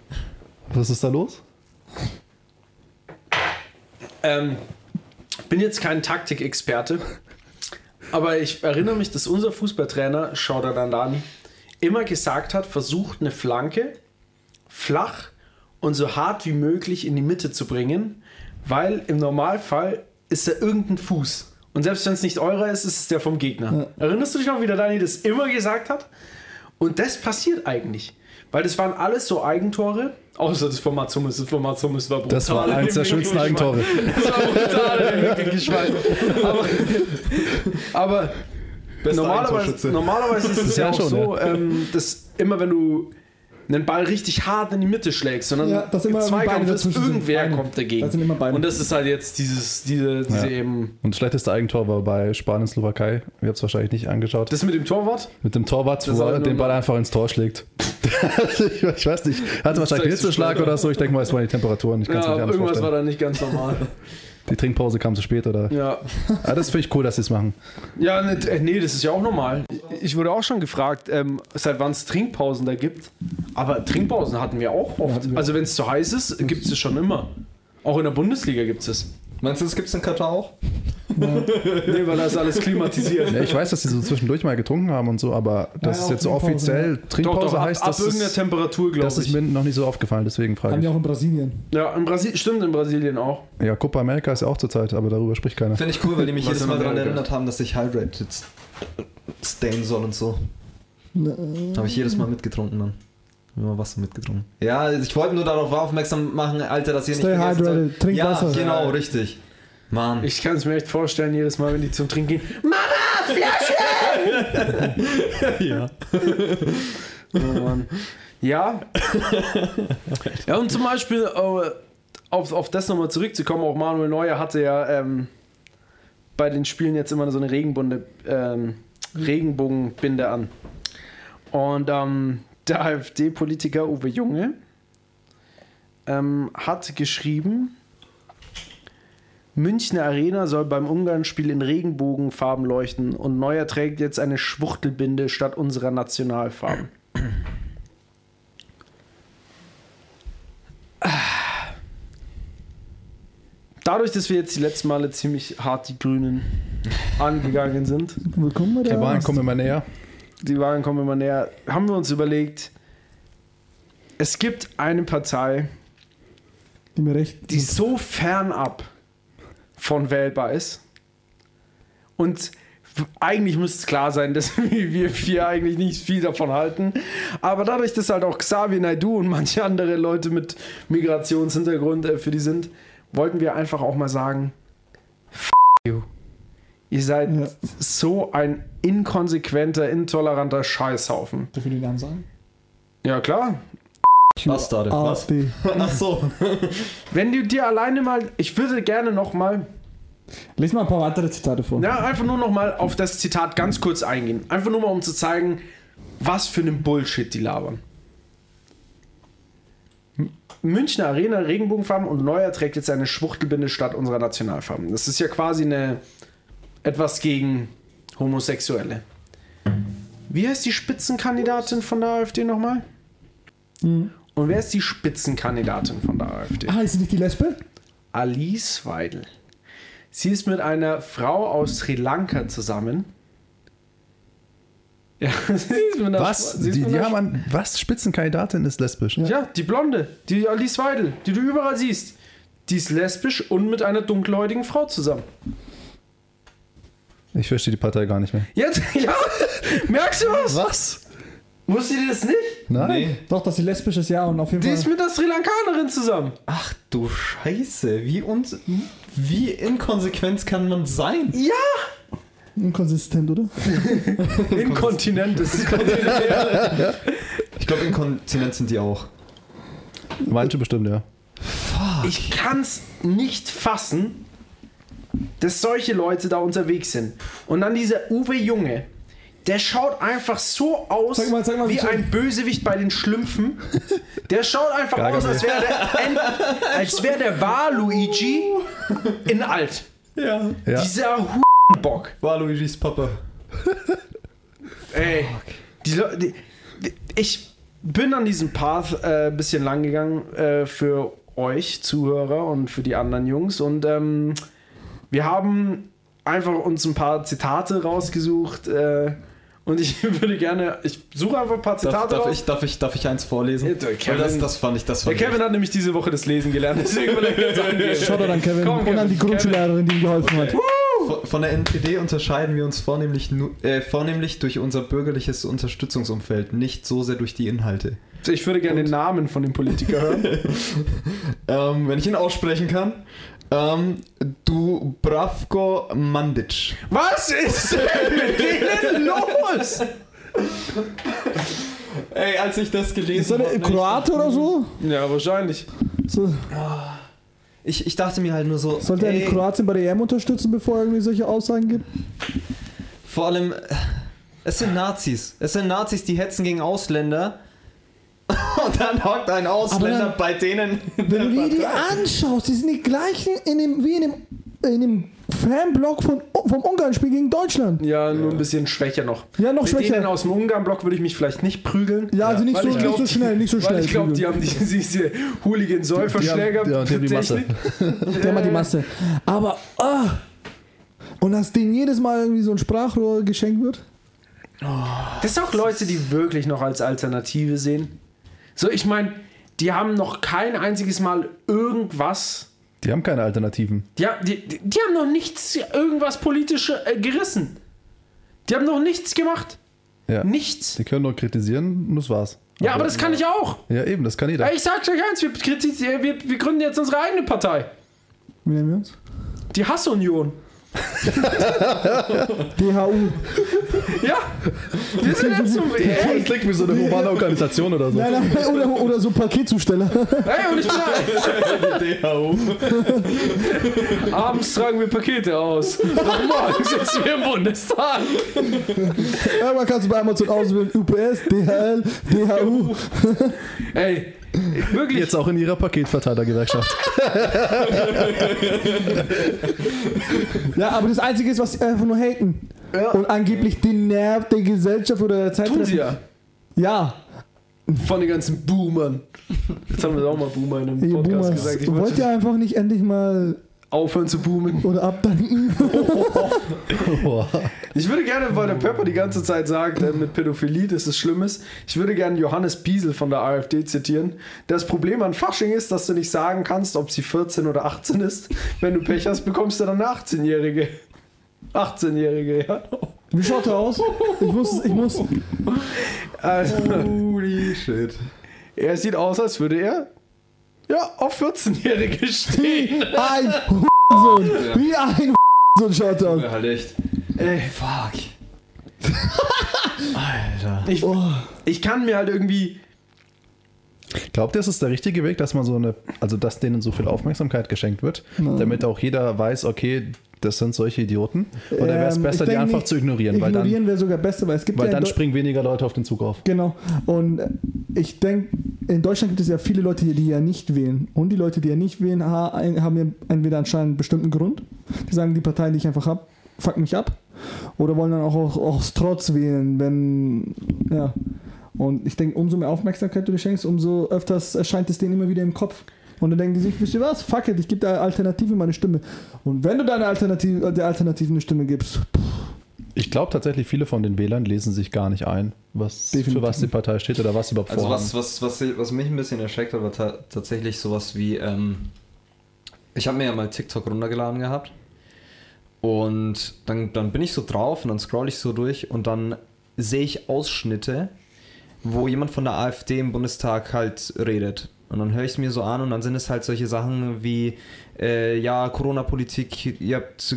Was ist da los? Ähm, bin jetzt kein Taktikexperte, aber ich erinnere mich, dass unser Fußballtrainer, Shoutout an Dani, immer gesagt hat, versucht eine Flanke flach und so hart wie möglich in die Mitte zu bringen, weil im Normalfall ist da irgendein Fuß. Und selbst wenn es nicht eurer ist, ist es der vom Gegner. Erinnerst du dich noch, wie der Dani das immer gesagt hat? Und das passiert eigentlich. Weil das waren alles so Eigentore, außer das von Mats Hummels. Das von Mats Hummels war brutal. Das war eins der schönsten Eigentore. [laughs] Das war brutal. Aber, aber normalerweise, normalerweise ist es ja, Ja, auch schon, so, ähm, dass immer wenn du einen Ball richtig hart in die Mitte schlägst, sondern Ja, dass immer im Zweikampf ist, sind. irgendwer Beine. kommt dagegen. Das sind immer Beine. Und das ist halt jetzt dieses, diese, diese Ja. eben. Und das schlechteste Eigentor war bei Spanien, Slowakei. Ihr habt es wahrscheinlich nicht angeschaut. Das mit dem Torwart? Mit dem Torwart, Das wo war er den Ball einfach ins Tor schlägt. ich, [laughs] ich weiß nicht. Hatte wahrscheinlich einen Hitzeschlag oder so. Ich denke mal, es waren die Temperaturen. Ich kann es Ja, nicht anders irgendwas war vorstellen. da nicht ganz normal. [laughs] Die Trinkpause kam zu spät oder. ja. Ah, das finde ich cool, dass sie es machen. Ja, äh, nee, das ist ja auch normal. Ich wurde auch schon gefragt, ähm, seit wann es Trinkpausen da gibt. Aber Trinkpausen hatten wir auch oft. wir. Also wenn es zu heiß ist, gibt es es schon immer. Auch in der Bundesliga gibt es es. Meinst du, das gibt's in Katar auch? Nee, weil da ist alles klimatisiert. Ja, ich weiß, dass sie so zwischendurch mal getrunken haben und so, aber dass Ja, es auch jetzt so offiziell Doch, Trinkpause doch, ab, heißt, ab das irgendeiner ist, Temperatur, glaube das ist ich. mir noch nicht so aufgefallen, deswegen frage Haben ich. die auch in Brasilien. Ja, in Brasilien, stimmt, in Brasilien auch. Ja, Copa America ist ja auch zurzeit, aber darüber spricht keiner. Finde ich cool, weil die mich jedes Mal daran erinnert haben, dass ich hydrated stayen soll und so. Ne, Habe ich jedes Mal mitgetrunken dann. Immer Wasser mitgetrunken. Ja, ich wollte nur darauf aufmerksam machen, Alter, dass ihr Stay nicht vergessen hydrated, trink ja, Wasser. genau, richtig. Mann. Ich kann es mir echt vorstellen, jedes Mal, wenn die zum Trinken gehen. [laughs] ja. Oh Mann. Ja. [laughs] ja, und zum Beispiel, äh, auf, auf das nochmal zurückzukommen, auch Manuel Neuer hatte ja ähm, bei den Spielen jetzt immer so eine Regenbunde, ähm, Regenbogenbinde an. Und ähm, [laughs] der AfD-Politiker Uwe Junge ähm, hat geschrieben, Münchner Arena soll beim Ungarn-Spiel in Regenbogenfarben leuchten und Neuer trägt jetzt eine Schwuchtelbinde statt unserer Nationalfarben. Dadurch, dass wir jetzt die letzten Male ziemlich hart die Grünen angegangen sind, Willkommen Die der Wahlen kommen immer näher. Die Wahlen kommen immer näher, haben wir uns überlegt, es gibt eine Partei, Die mir recht. die so fernab von wählbar ist. Und eigentlich müsste es klar sein, [laughs] dass wir vier eigentlich nicht viel davon halten. Aber dadurch, dass halt auch Xavier Naidu und manche andere Leute mit Migrationshintergrund äh, für die sind, wollten wir einfach auch mal sagen. Ihr seid Ja. so ein inkonsequenter, intoleranter Scheißhaufen. Dürfen wir den Namen sagen? Ja, klar. Bastarde. Was? [laughs] Ach so. Wenn du dir alleine mal, ich würde gerne noch mal Lies mal ein paar weitere Zitate vor. Ja, einfach nur noch mal auf das Zitat ganz kurz eingehen. Einfach nur mal, um zu zeigen, was für einen Bullshit die labern. Münchner Arena, Regenbogenfarben und Neuer trägt jetzt eine Schwuchtelbinde statt unserer Nationalfarben. Das ist ja quasi eine etwas gegen Homosexuelle. Wie heißt die Spitzenkandidatin von der AfD nochmal? Mhm. Und wer ist die Spitzenkandidatin von der AfD? Ah, ist sie nicht die Lesbe? Alice Weidel. Sie ist mit einer Frau aus Sri Lanka zusammen. [laughs] Ja, sie ist mit einer Was? sie Die, die haben an, was? Spitzenkandidatin ist lesbisch. Ja, die Blonde, die Alice Weidel, die du überall siehst. Die ist lesbisch und mit einer dunkelhäutigen Frau zusammen. Ich verstehe die Partei gar nicht mehr. Jetzt, [laughs] ja, merkst du was? Was? Wusstet ihr das nicht? Nein. Nee. Doch, dass sie lesbisch ist, ja, und auf jeden Die Fall. ist mit einer Sri Lankanerin zusammen. Ach du Scheiße. Wie, uns, wie inkonsequent kann man sein? Ja! Inkonsistent, oder? [laughs] Inkontinent, ist kontinent. [laughs] Ich glaube, inkontinent sind die auch. Manche bestimmt, ja. Ich kann's nicht fassen, dass solche Leute da unterwegs sind. Und dann dieser Uwe Junge, der schaut einfach so aus Sag mal, sag mal, wie ein Bösewicht bei den Schlümpfen. [laughs] Der schaut einfach Gargamel. aus, als wäre der, als wär der Waluigi in alt. Ja. Ja. Dieser Bock. War Luigis Papa. [laughs] Ey, die, die, ich bin an diesem Path äh, ein bisschen lang gegangen äh, für euch Zuhörer und für die anderen Jungs und ähm, wir haben einfach uns ein paar Zitate rausgesucht äh, und ich [laughs] würde gerne, ich suche einfach ein paar Darf, Zitate darf, raus. ich, darf, ich, darf ich eins vorlesen? Ja, der Kevin- das, das fand ich, das Der fand Kevin hat nämlich diese Woche das Lesen gelernt, deswegen will er [laughs] jetzt angehen. Schaut an Kevin Komm, und an die. Grundschullehrerin, die ihm geholfen hat. ich. Von- der NPD unterscheiden wir uns vornehmlich, äh, vornehmlich durch unser bürgerliches Unterstützungsumfeld, nicht so sehr durch die Inhalte. Ich würde gerne den Namen von dem Politiker hören. [laughs] Ähm, wenn ich ihn aussprechen kann. Ähm, du Bravko Mandic. Was ist denn mit denen los? Ey, als ich das gelesen Ist er ein Kroate oder so? Ja, wahrscheinlich. so? Ich, ich dachte mir halt nur so. Sollte er die Kroatien bei der EM unterstützen, bevor er irgendwie solche Aussagen gibt? Vor allem, äh, es sind Nazis. Es sind Nazis, die hetzen gegen Ausländer. [laughs] Und dann hockt ein Ausländer dann- bei denen. Wenn du dir die anschaust, die sind die gleichen in dem, wie in dem, in dem Fanblock von, vom Ungarn-Spiel gegen Deutschland. Ja, nur ein bisschen schwächer noch. Ja, noch Mit denen schwächer. aus dem Ungarn-Block würde ich mich vielleicht nicht prügeln. Ja, also nicht so, ich glaub, nicht so schnell, nicht so Weil schnell. ich glaube, die haben die, diese Hooligan-Säuferschläger. Die ja, die haben die Masse. [laughs] Die haben halt die Masse. Aber, ah! Und dass denen jedes Mal irgendwie so ein Sprachrohr geschenkt wird? Das sind auch Leute, die wirklich noch als Alternative sehen. So, ich meine, die haben noch kein einziges Mal irgendwas. Die haben keine Alternativen. Die, die, die, haben noch nichts, irgendwas politisch äh, gerissen. Die haben noch nichts gemacht. Ja. Nichts. Die können nur kritisieren und das war's. Ja, aber das kann ich auch. Ja, eben, das kann jeder. Ja, ich sag's euch eins, wir, kritisieren- wir, wir gründen jetzt unsere eigene Partei. Wie nennen wir uns? Die Hassunion. DHU. Ja, wir sind jetzt zum. Ey, Das klingt wie so eine humane Organisation oder so. Nein, nein, oder, oder so Paketzusteller. hey, und ich bin DHU. Abends tragen wir Pakete aus. Und morgens sitzen wir im Bundestag. Irgendwann kannst du bei Amazon auswählen, UPS, DHL, DHU. Ey, [laughs] wirklich. Jetzt auch in ihrer Paketverteilergewerkschaft. [laughs] Ja, aber das Einzige ist, was sie einfach nur haten. Und angeblich den Nerv der Gesellschaft oder der Zeit. tun sie ja. Ja, Von den ganzen Boomern. Jetzt haben wir auch mal Boomer in einem ihr Podcast Boomers. gesagt. Ich Wollt wollte ihr einfach nicht endlich mal aufhören zu boomen. oder abdanken? Boah. [laughs] Ich würde gerne, weil der Pepper die ganze Zeit sagt, äh, mit Pädophilie, das ist Schlimmes, ich würde gerne Johannes Biesel von der AfD zitieren. Das Problem an Fasching ist, dass du nicht sagen kannst, ob sie 14 oder 18 ist. Wenn du Pech hast, bekommst du dann eine 18-Jährige. 18-Jährige, ja. Wie schaut er aus? Ich muss, ich muss. Also, Holy shit. er sieht aus, als würde er ja, auf 14-Jährige stehen. Ein Sohn. Wie ein Sohn schaut er aus. Ja, halt echt. Ey, Fuck. [laughs] Alter. ich, ich kann mir halt irgendwie. Glaubt ihr, es ist der richtige Weg, dass man so eine, also dass denen so viel Aufmerksamkeit geschenkt wird, damit auch jeder weiß, okay, das sind solche Idioten? Oder wäre es Ähm, besser, ich die einfach nicht, zu ignorieren, weil dann, Ignorieren wäre sogar besser, weil es gibt weil ja dann springen weniger Leute auf den Zug auf. Genau. Und äh, ich denke, in Deutschland gibt es ja viele Leute, die ja nicht wählen. Und die Leute, die ja nicht wählen, haben ja entweder anscheinend einen bestimmten Grund. Die sagen, die Partei, die ich einfach habe, fuckt mich ab. Oder wollen dann auch, auch aus Trotz wählen, wenn, ja. Und ich denke, umso mehr Aufmerksamkeit du dir schenkst, umso öfters erscheint es denen immer wieder im Kopf. Und dann denken die sich, wisst ihr was? Fuck it, ich gebe der Alternative meine Stimme. Und wenn du deine Alternative, der Alternative eine Stimme gibst, Ich glaube tatsächlich, viele von den Wählern lesen sich gar nicht ein, was, Definitiv. für was die Partei steht oder was sie überhaupt Also vorhaben. was, was, was, was mich ein bisschen erschreckt hat, war ta tatsächlich sowas wie, ähm, ich habe mir ja mal TikTok runtergeladen gehabt und dann, dann bin ich so drauf und dann scroll ich so durch und dann sehe ich Ausschnitte, wo jemand von der AfD im Bundestag halt redet. Und dann höre ich es mir so an und dann sind es halt solche Sachen wie, äh, ja, Corona-Politik, ihr habt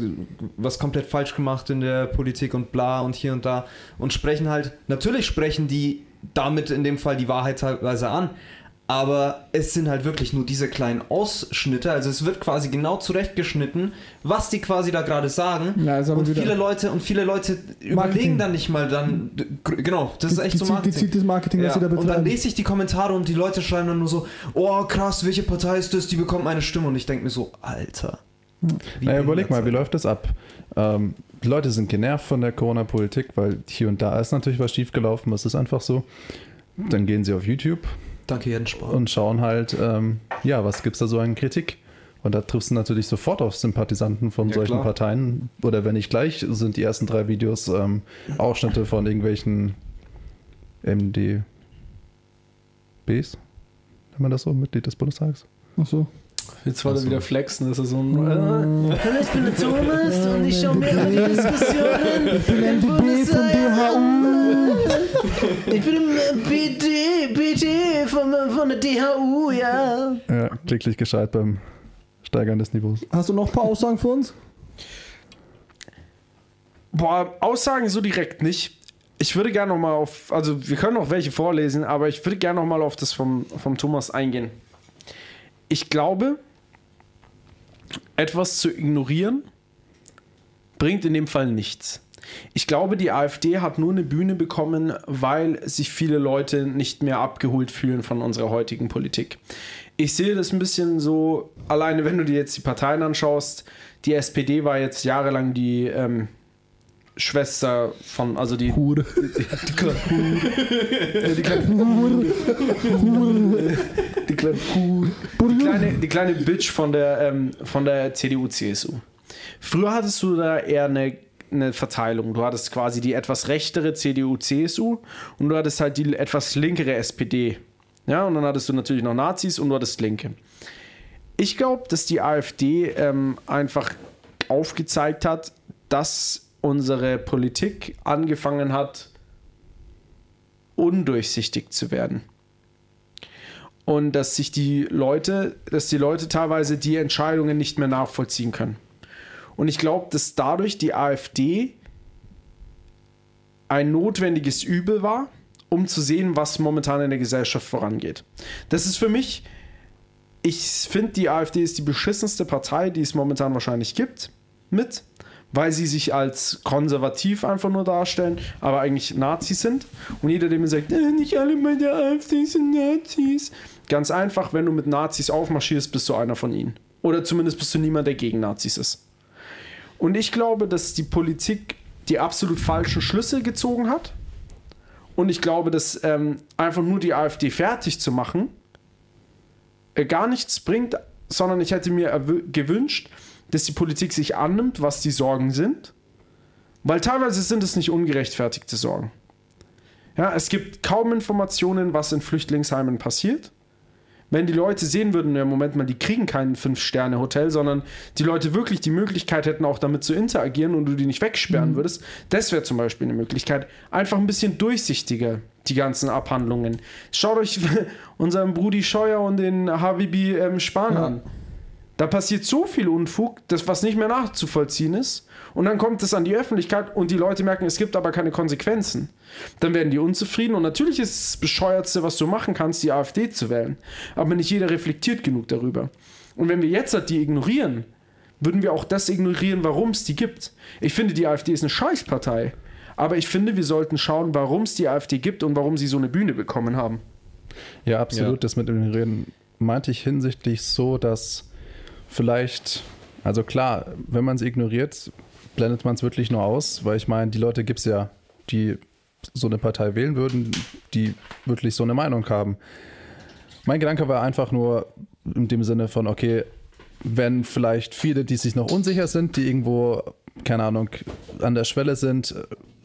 was komplett falsch gemacht in der Politik und bla und hier und da. Und sprechen halt, natürlich sprechen die damit in dem Fall die Wahrheit teilweise an. Aber es sind halt wirklich nur diese kleinen Ausschnitte. Also es wird quasi genau zurechtgeschnitten, was die quasi da gerade sagen. Ja, und viele Leute und viele Leute Marketing. überlegen dann nicht mal dann. Genau, das ist echt so Marketing. Gezieltes Marketing, was Ja, sie da und dann lese ich die Kommentare und die Leute schreiben dann nur so, oh krass, welche Partei ist das, die bekommt meine Stimme. Und ich denke mir so, Alter. wie Naja, überleg mal, wie läuft das ab? Ähm, die Leute sind genervt von der Corona-Politik, weil hier und da ist natürlich was schiefgelaufen, das ist einfach so. Dann gehen sie auf YouTube. Danke, Jens Sport. und schauen halt, ähm, ja, was gibt's da so an Kritik? Und da triffst du natürlich sofort auf Sympathisanten von Ja, solchen klar. Parteien. Oder wenn nicht gleich, sind die ersten drei Videos ähm, Ausschnitte von irgendwelchen MDBs. Nennt man das so? Mitglied des Bundestags? Achso. Jetzt war er wieder flexen, das ist so ein. Hallo, ich bin der Thomas und ich schaue mir an die Diskussionen. Ich bin MDB von DHU. Ich bin im BD, BD von, von der DHU, ja. Ja, klicklich gescheit beim Steigern des Niveaus. Hast du noch ein paar Aussagen für uns? Boah, Aussagen so direkt nicht. Ich würde gerne noch mal auf, also wir können noch welche vorlesen, aber ich würde gerne noch mal auf das vom, vom Thomas eingehen. Ich glaube, etwas zu ignorieren bringt in dem Fall nichts. Ich glaube, die AfD hat nur eine Bühne bekommen, weil sich viele Leute nicht mehr abgeholt fühlen von unserer heutigen Politik. Ich sehe das ein bisschen so, alleine wenn du dir jetzt die Parteien anschaust, die SPD war jetzt jahrelang die ähm, Schwester von, also die, Hure. die kleine Hure. Die kleine Hure. Die kleine Hure. Die kleine, die kleine Bitch von der, ähm, von der CDU, CSU. Früher hattest du da eher eine, eine Verteilung. Du hattest quasi die etwas rechtere CDU, CSU und du hattest halt die etwas linkere SPD. Ja, und dann hattest du natürlich noch Nazis und du hattest Linke. Ich glaube, dass die AfD ähm, einfach aufgezeigt hat, dass unsere Politik angefangen hat, undurchsichtig zu werden. Und dass sich die Leute, dass die Leute teilweise die Entscheidungen nicht mehr nachvollziehen können. Und ich glaube, dass dadurch die AfD ein notwendiges Übel war, um zu sehen, was momentan in der Gesellschaft vorangeht. Das ist für mich, ich finde, die AfD ist die beschissenste Partei, die es momentan wahrscheinlich gibt, mit, weil sie sich als konservativ einfach nur darstellen, aber eigentlich Nazis sind. Und jeder, der mir sagt, äh, nicht alle bei der AfD sind Nazis. Ganz einfach, wenn du mit Nazis aufmarschierst, bist du einer von ihnen. Oder zumindest bist du niemand, der gegen Nazis ist. Und ich glaube, dass die Politik die absolut falschen Schlüsse gezogen hat. Und ich glaube, dass ähm, einfach nur die AfD fertig zu machen äh, gar nichts bringt, sondern ich hätte mir gewünscht, dass die Politik sich annimmt, was die Sorgen sind. Weil teilweise sind es nicht ungerechtfertigte Sorgen. Ja, es gibt kaum Informationen, was in Flüchtlingsheimen passiert. Wenn die Leute sehen würden, ja, Moment mal, die kriegen kein Fünf-Sterne-Hotel, sondern die Leute wirklich die Möglichkeit hätten, auch damit zu interagieren und du die nicht wegsperren würdest, das wäre zum Beispiel eine Möglichkeit. Einfach ein bisschen durchsichtiger, die ganzen Abhandlungen. Schaut euch [laughs] unseren Brudi Scheuer und den Habibi ähm, Spahn Ja. an. Da passiert so viel Unfug, das was nicht mehr nachzuvollziehen ist. Und dann kommt es an die Öffentlichkeit und die Leute merken, es gibt aber keine Konsequenzen. Dann werden die unzufrieden und natürlich ist es das Bescheuertste, was du machen kannst, die AfD zu wählen. Aber nicht jeder reflektiert genug darüber. Und wenn wir jetzt halt die ignorieren, würden wir auch das ignorieren, warum es die gibt. Ich finde, die AfD ist eine Scheißpartei. Aber ich finde, wir sollten schauen, warum es die AfD gibt und warum sie so eine Bühne bekommen haben. Ja, absolut. Ja. Das mit dem Reden meinte ich hinsichtlich so, dass vielleicht, also klar, wenn man es ignoriert, blendet man es wirklich nur aus, weil ich meine, die Leute gibt es ja, die so eine Partei wählen würden, die wirklich so eine Meinung haben. Mein Gedanke war einfach nur in dem Sinne von, okay, wenn vielleicht viele, die sich noch unsicher sind, die irgendwo, keine Ahnung, an der Schwelle sind,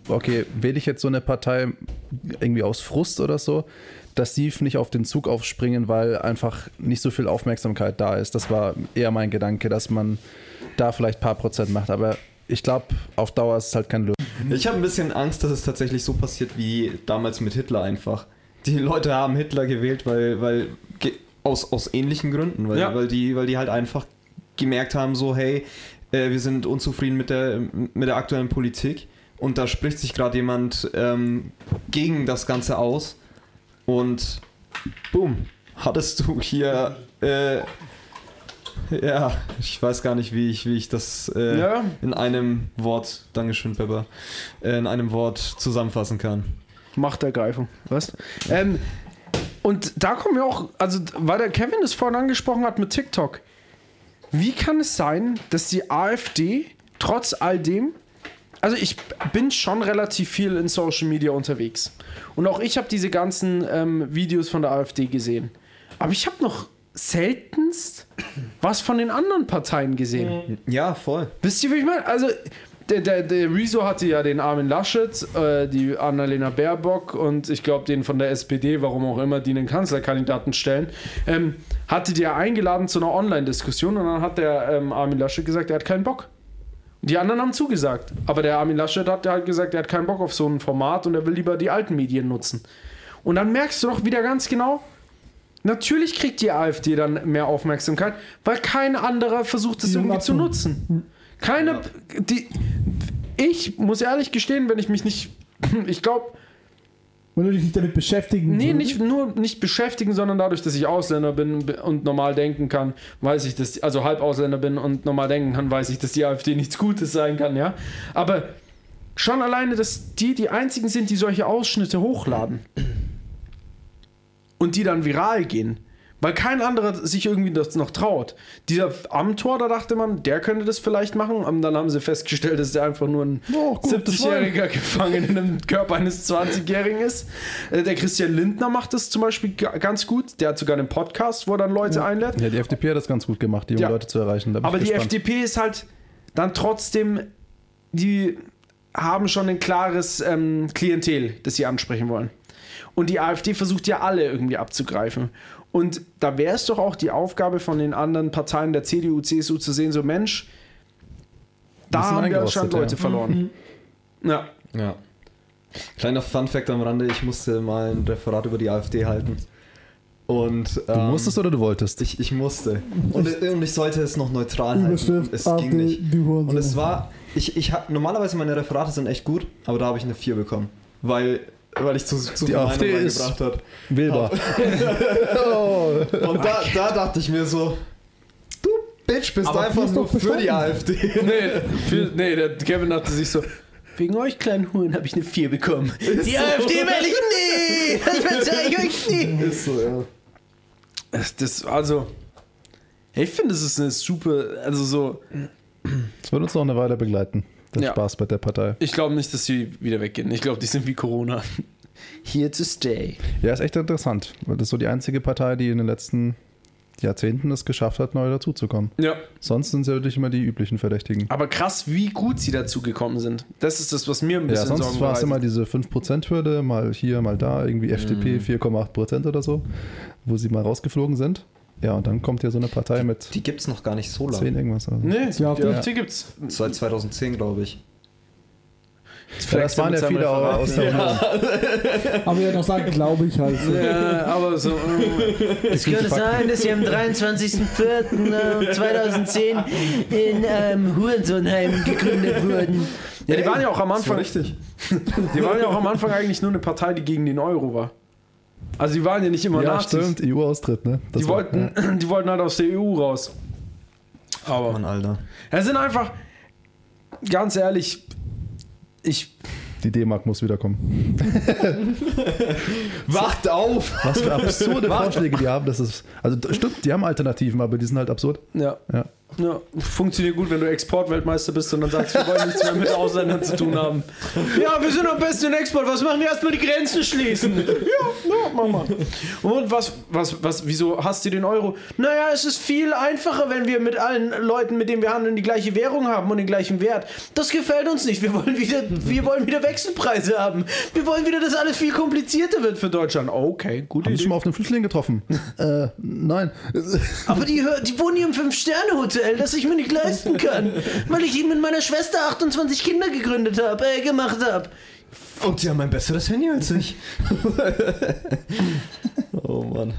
okay, wähle ich jetzt so eine Partei irgendwie aus Frust oder so, dass die nicht auf den Zug aufspringen, weil einfach nicht so viel Aufmerksamkeit da ist. Das war eher mein Gedanke, dass man da vielleicht ein paar Prozent macht. Aber ich glaube, auf Dauer ist es halt keine Lösung. Ich habe ein bisschen Angst, dass es tatsächlich so passiert wie damals mit Hitler einfach. Die Leute haben Hitler gewählt, weil, weil aus, aus ähnlichen Gründen, weil, Ja. weil, die, weil die halt einfach gemerkt haben, so, hey, äh, wir sind unzufrieden mit der, mit der aktuellen Politik und da spricht sich gerade jemand ähm, gegen das Ganze aus und boom, hattest du hier, äh, [laughs] ja, ich weiß gar nicht, wie ich, wie ich das äh, Ja. in einem Wort, Dankeschön, Pepper, äh, in einem Wort zusammenfassen kann. Machtergreifung. Was? Ähm, und da kommen wir auch, also weil der Kevin es vorhin angesprochen hat mit TikTok. Wie kann es sein, dass die AfD trotz all dem, also ich bin schon relativ viel in Social Media unterwegs. Und auch ich habe diese ganzen ähm, Videos von der AfD gesehen. Aber ich habe noch seltenst was von den anderen Parteien gesehen. Ja, voll. Wisst ihr, wie ich meine? Also, der, der, der Rezo hatte ja den Armin Laschet, äh, die Annalena Baerbock und ich glaube den von der SPD, warum auch immer, die einen Kanzlerkandidaten stellen, ähm, hatte die ja eingeladen zu einer Online-Diskussion und dann hat der ähm, Armin Laschet gesagt, er hat keinen Bock. Die anderen haben zugesagt. Aber der Armin Laschet hat halt gesagt, er hat keinen Bock auf so ein Format und er will lieber die alten Medien nutzen. Und dann merkst du doch wieder ganz genau, Natürlich kriegt die AfD dann mehr Aufmerksamkeit, weil kein anderer versucht, es irgendwie zu nutzen. Keine. Die, ich muss ehrlich gestehen, wenn ich mich nicht. [clears throat] Ich glaube, Wenn du dich nicht damit beschäftigen nee, nicht nur nicht beschäftigen, sondern dadurch, dass ich Ausländer bin und normal denken kann, weiß ich, dass. Also halb Ausländer bin und normal denken kann, weiß ich, dass die AfD nichts Gutes sein kann, ja. Aber schon alleine, dass die die einzigen sind, die solche Ausschnitte hochladen. Und die dann viral gehen. Weil kein anderer sich irgendwie das noch traut. Dieser Amtor, da dachte man, der könnte das vielleicht machen. Und dann haben sie festgestellt, dass der einfach nur ein Oh, gut, 70-Jähriger gefangen in einem Körper eines 20-Jährigen ist. Äh, Der Christian Lindner macht das zum Beispiel ga- ganz gut. Der hat sogar einen Podcast, wo er dann Leute einlädt. Ja, die FDP hat das ganz gut gemacht, die Ja. Leute zu erreichen. Aber die gespannt. FDP ist halt dann trotzdem, die haben schon ein klares ähm, Klientel, das sie ansprechen wollen. Und die AfD versucht ja alle irgendwie abzugreifen. Und da wäre es doch auch die Aufgabe von den anderen Parteien der CDU, CSU zu sehen, so Mensch, da haben wir anscheinend Leute ja. verloren. Ja. Ja. Kleiner Fun-Fact am Rande: Ich musste mal ein Referat über die AfD halten. Und. Du musstest oder du wolltest? Ich, ich musste. Und, und ich sollte es noch neutral halten. Es AfD, ging nicht. Und es war. Ich, ich hab, normalerweise meine Referate sind echt gut, aber da habe ich eine 4 bekommen. Weil, weil ich zu, zu Die AfD Meinung ist- reingebracht hat. Oh. [laughs] Und da, da dachte ich mir so, du Bitch bist Aber einfach ist nur für die. AfD. [laughs] Nee, für, nee, der Kevin dachte sich so, wegen euch kleinen Huren habe ich eine 4 bekommen. [laughs] Die AfD will ich nie! Das verzeih ich euch nie! Ist so, ja. Das, das also, ich finde, es ist eine super, also so, Das wird uns noch eine Weile begleiten. Der Ja. Spaß bei der Partei. ich glaube nicht, dass sie wieder weggehen. Ich glaube, die sind wie Corona. Here to stay. Ja, ist echt interessant, weil das ist so die einzige Partei, die in den letzten Jahrzehnten es geschafft hat, neu dazuzukommen. Ja. Sonst sind sie natürlich immer die üblichen Verdächtigen. Aber krass, wie gut sie dazu gekommen sind. Das ist das, was mir ein Ja, bisschen sonst Sorgen war es immer diese 5%-Hürde, mal hier, mal da, irgendwie FDP 4,8% oder so, wo sie mal rausgeflogen sind. Ja, und dann kommt hier so eine Partei mit Die gibt's noch gar nicht so 10 lange. irgendwas. Also. Nee, Die AfD? die gibt's. Seit 2010, glaube ich. Ja, das waren ja viele aus der Union. Aber ja noch sagen, glaube ich halt. So. Ja, aber so. äh, Es könnte sein, dass sie am 23.04.2010 [laughs] in ähm, Hurensohnheim gegründet wurden. Ja, die waren ja auch am Anfang. richtig. [laughs] Die waren ja auch am Anfang eigentlich nur eine Partei, die gegen den Euro war. Also die waren ja nicht immer Ja, Nazis. stimmt, EU-Austritt, ne? Das Die war- wollten, [clears throat] die wollten halt aus der EU raus. Aber Mann, Alter. es sind einfach, ganz ehrlich, ich. Die D-Mark muss wiederkommen. [laughs] Wacht auf! Was für absurde Vorschläge die haben, das ist. Also stimmt, die haben Alternativen, aber die sind halt absurd. Ja. Ja. Ja, funktioniert gut, wenn du Exportweltmeister bist und dann sagst, wir wollen nichts mehr mit Ausländern zu tun haben. Ja, wir sind am besten in Export. Was machen wir erstmal die Grenzen schließen? Ja, ja, mach mal. Und was, was, was, wieso hast du den Euro? Naja, es ist viel einfacher, wenn wir mit allen Leuten, mit denen wir handeln, die gleiche Währung haben und den gleichen Wert. Das gefällt uns nicht. Wir wollen wieder, wir wollen wieder Wechselpreise haben. Wir wollen wieder, dass alles viel komplizierter wird für Deutschland. Okay, gute Haben Sie schon mal auf einen Flüchtling getroffen? [laughs] äh, nein. Aber die, die wohnen hier im Fünf-Sterne-Hotel, das ich mir nicht leisten kann, weil ich mit meiner Schwester 28 Kinder gegründet habe, äh, gemacht habe. Und sie haben ein besseres Handy als ich. [laughs] oh Mann.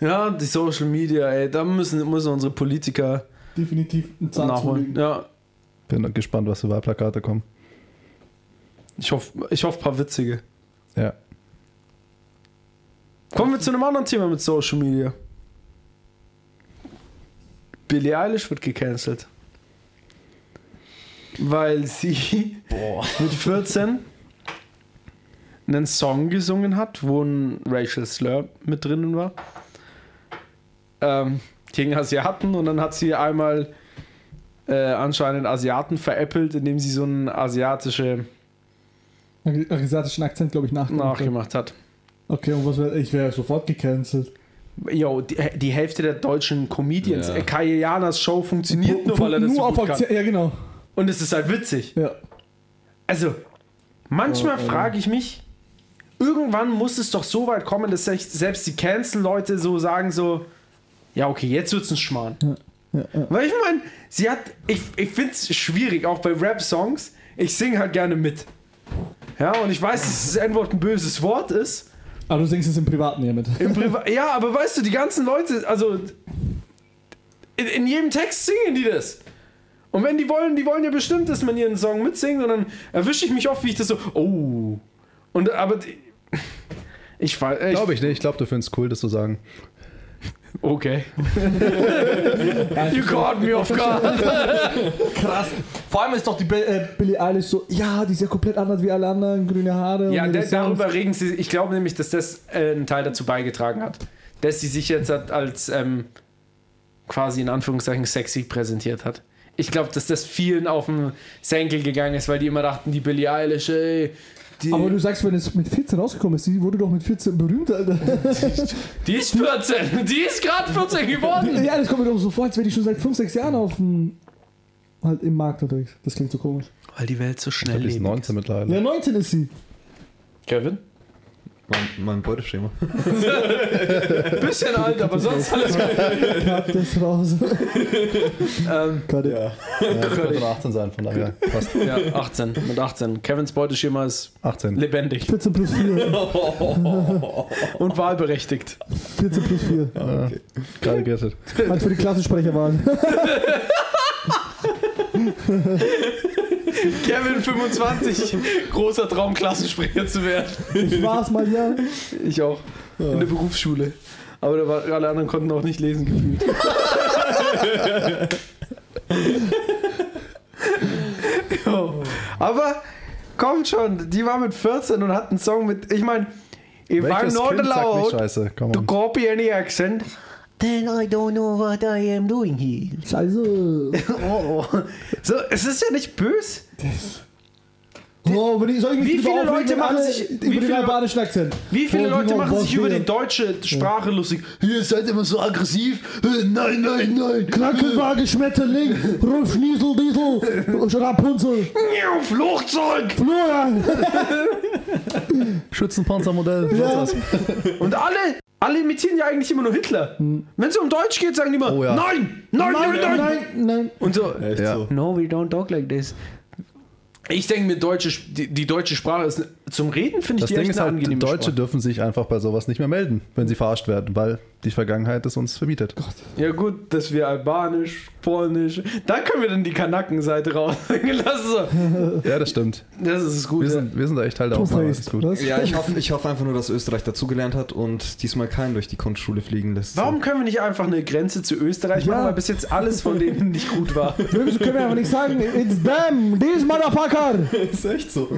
Ja, die Social Media, ey, da müssen, müssen unsere Politiker Definitiv ein Zahn nachholen. Ja, Bin gespannt, was für Wahlplakate kommen. ich hoffe, ich hoffe, ein paar witzige. Ja. Kommen wir zu einem anderen Thema mit Social Media. Billie Eilish wird gecancelt. Weil sie [laughs] mit 14 einen Song gesungen hat, wo ein Racial Slur mit drinnen war. Ähm, gegen Asiaten und dann hat sie einmal äh, anscheinend Asiaten veräppelt, indem sie so einen asiatische Asiatischen Akzent, glaube ich, nachgemacht. hat. nachgemacht hat. Okay, und was wäre, ich wäre sofort gecancelt. Jo, die, die Hälfte der deutschen Comedians. Ja. Ja. Kayanas Show funktioniert nur, weil er das nur so auf gut kann. Ja genau. Und es ist halt witzig. Ja. Also, manchmal Oh, frage ich mich, irgendwann muss es doch so weit kommen, dass selbst die Cancel-Leute so sagen so, ja okay, jetzt wird's ein Schmarrn. Ja, ja. Weil ich meine, sie hat, ich, ich finde es schwierig, auch bei Rap-Songs, ich singe halt gerne mit. Ja, und ich weiß, dass das N-Wort ein böses Wort ist, Aber du singst es im Privaten hiermit. Im Priva ja, aber weißt du, die ganzen Leute, also in, in jedem Text singen die das. Und wenn die wollen, die wollen ja bestimmt, dass man ihren Song mitsingt und dann erwische ich mich oft, wie ich das so, oh. Und aber die, ich weiß, ich, Glaube ich nicht. Ich glaube, du findest cool, das zu sagen. Okay. you caught me off guard. Krass. Vor allem ist doch die äh, Billie Eilish so, ja, die ist ja komplett anders wie alle anderen, grüne Haare. Ja, und der, darüber regen sie. Ich glaube nämlich, dass das äh, einen Teil dazu beigetragen hat, dass sie sich jetzt hat als ähm, quasi in Anführungszeichen sexy präsentiert hat. Ich glaube, dass das vielen auf den Senkel gegangen ist, weil die immer dachten, die Billie Eilish, ey, die, Aber du sagst, wenn es mit 14 rausgekommen ist, die wurde doch mit 14 berühmt, Alter. [laughs] die ist 14, die ist gerade 14 geworden. ja, das kommt mir doch so vor, als wäre die schon seit 5, 6 Jahren auf dem, halt im Markt unterwegs. Das klingt so komisch. Weil die Welt so schnell glaube, die ist 19 mittlerweile. Ja, 19 ist sie. Kevin? Mein, mein Beuteschema. [laughs] Bisschen alt, aber [laughs] sonst alles gut. Cut das raus. Ähm, Cut it. Ja, könnte von 18 sein, von daher. Passt. [laughs] ja, 18, mit 18. Kevins Beuteschema ist 18. lebendig 14 plus 4. und wahlberechtigt. 14 plus 4. Ja, Gerade gerettet. Halt für die Klassensprecherwahl. [laughs] Kevin 25, großer Traum, Klassensprecher zu werden. Ich war's mal, ja. Ich auch. In der Berufsschule. Aber da war, alle anderen konnten auch nicht lesen gefühlt. [laughs] Aber kommt schon, die war mit 14 und hat einen Song mit. Ich meine, scheiße? Komm to on. copy any accent, then I don't know what I am doing here. Scheiße. [laughs] Oh, oh. So, es ist ja nicht böse. Oh, wenn ich, soll ich mich Wie viele aufregen, Leute machen alle sich- über wie den albanischen Akzent? Wie viele Oh, Leute machen sich über die deutsche Sprache lustig? Ihr seid immer so aggressiv. Äh, Nein, nein, nein. Krankenwagen, Schmetterling, Rolf Schniesel, Diesel, Rapunzel, Flugzeug. Florian. [laughs] Schützenpanzermodell. Ja. das? Und alle, alle imitieren ja eigentlich immer nur Hitler. Wenn es um Deutsch geht, sagen die immer, Oh ja. nein, nein, nein, nein, nein, nein. Und so, Ja. so. no, we don't talk like this. Ich denke mir, deutsche, die, die deutsche Sprache ist zum Reden, finde ich Das die Ding echt ist eine halt, angenehme Deutsche Sprache. dürfen sich einfach bei sowas nicht mehr melden, wenn sie verarscht werden, weil die Vergangenheit es uns verbietet. Ja gut, dass wir Albanisch, Polnisch, da können wir dann die Kanakenseite raushängen [laughs] lassen. So. [laughs] Ja, das stimmt. Das ist gut. Wir sind, wir sind da echt Teil der Ausnahme. Das ist gut. Was? Ja, ich hoffe, ich hoffe einfach nur, dass Österreich dazugelernt hat und diesmal keinen durch die Kunstschule fliegen lässt. Warum können wir nicht einfach eine Grenze zu Österreich Ja. machen, weil bis jetzt alles von denen nicht gut war? [laughs] Wieso können wir aber nicht sagen, it's them, these motherfucker, ist echt so.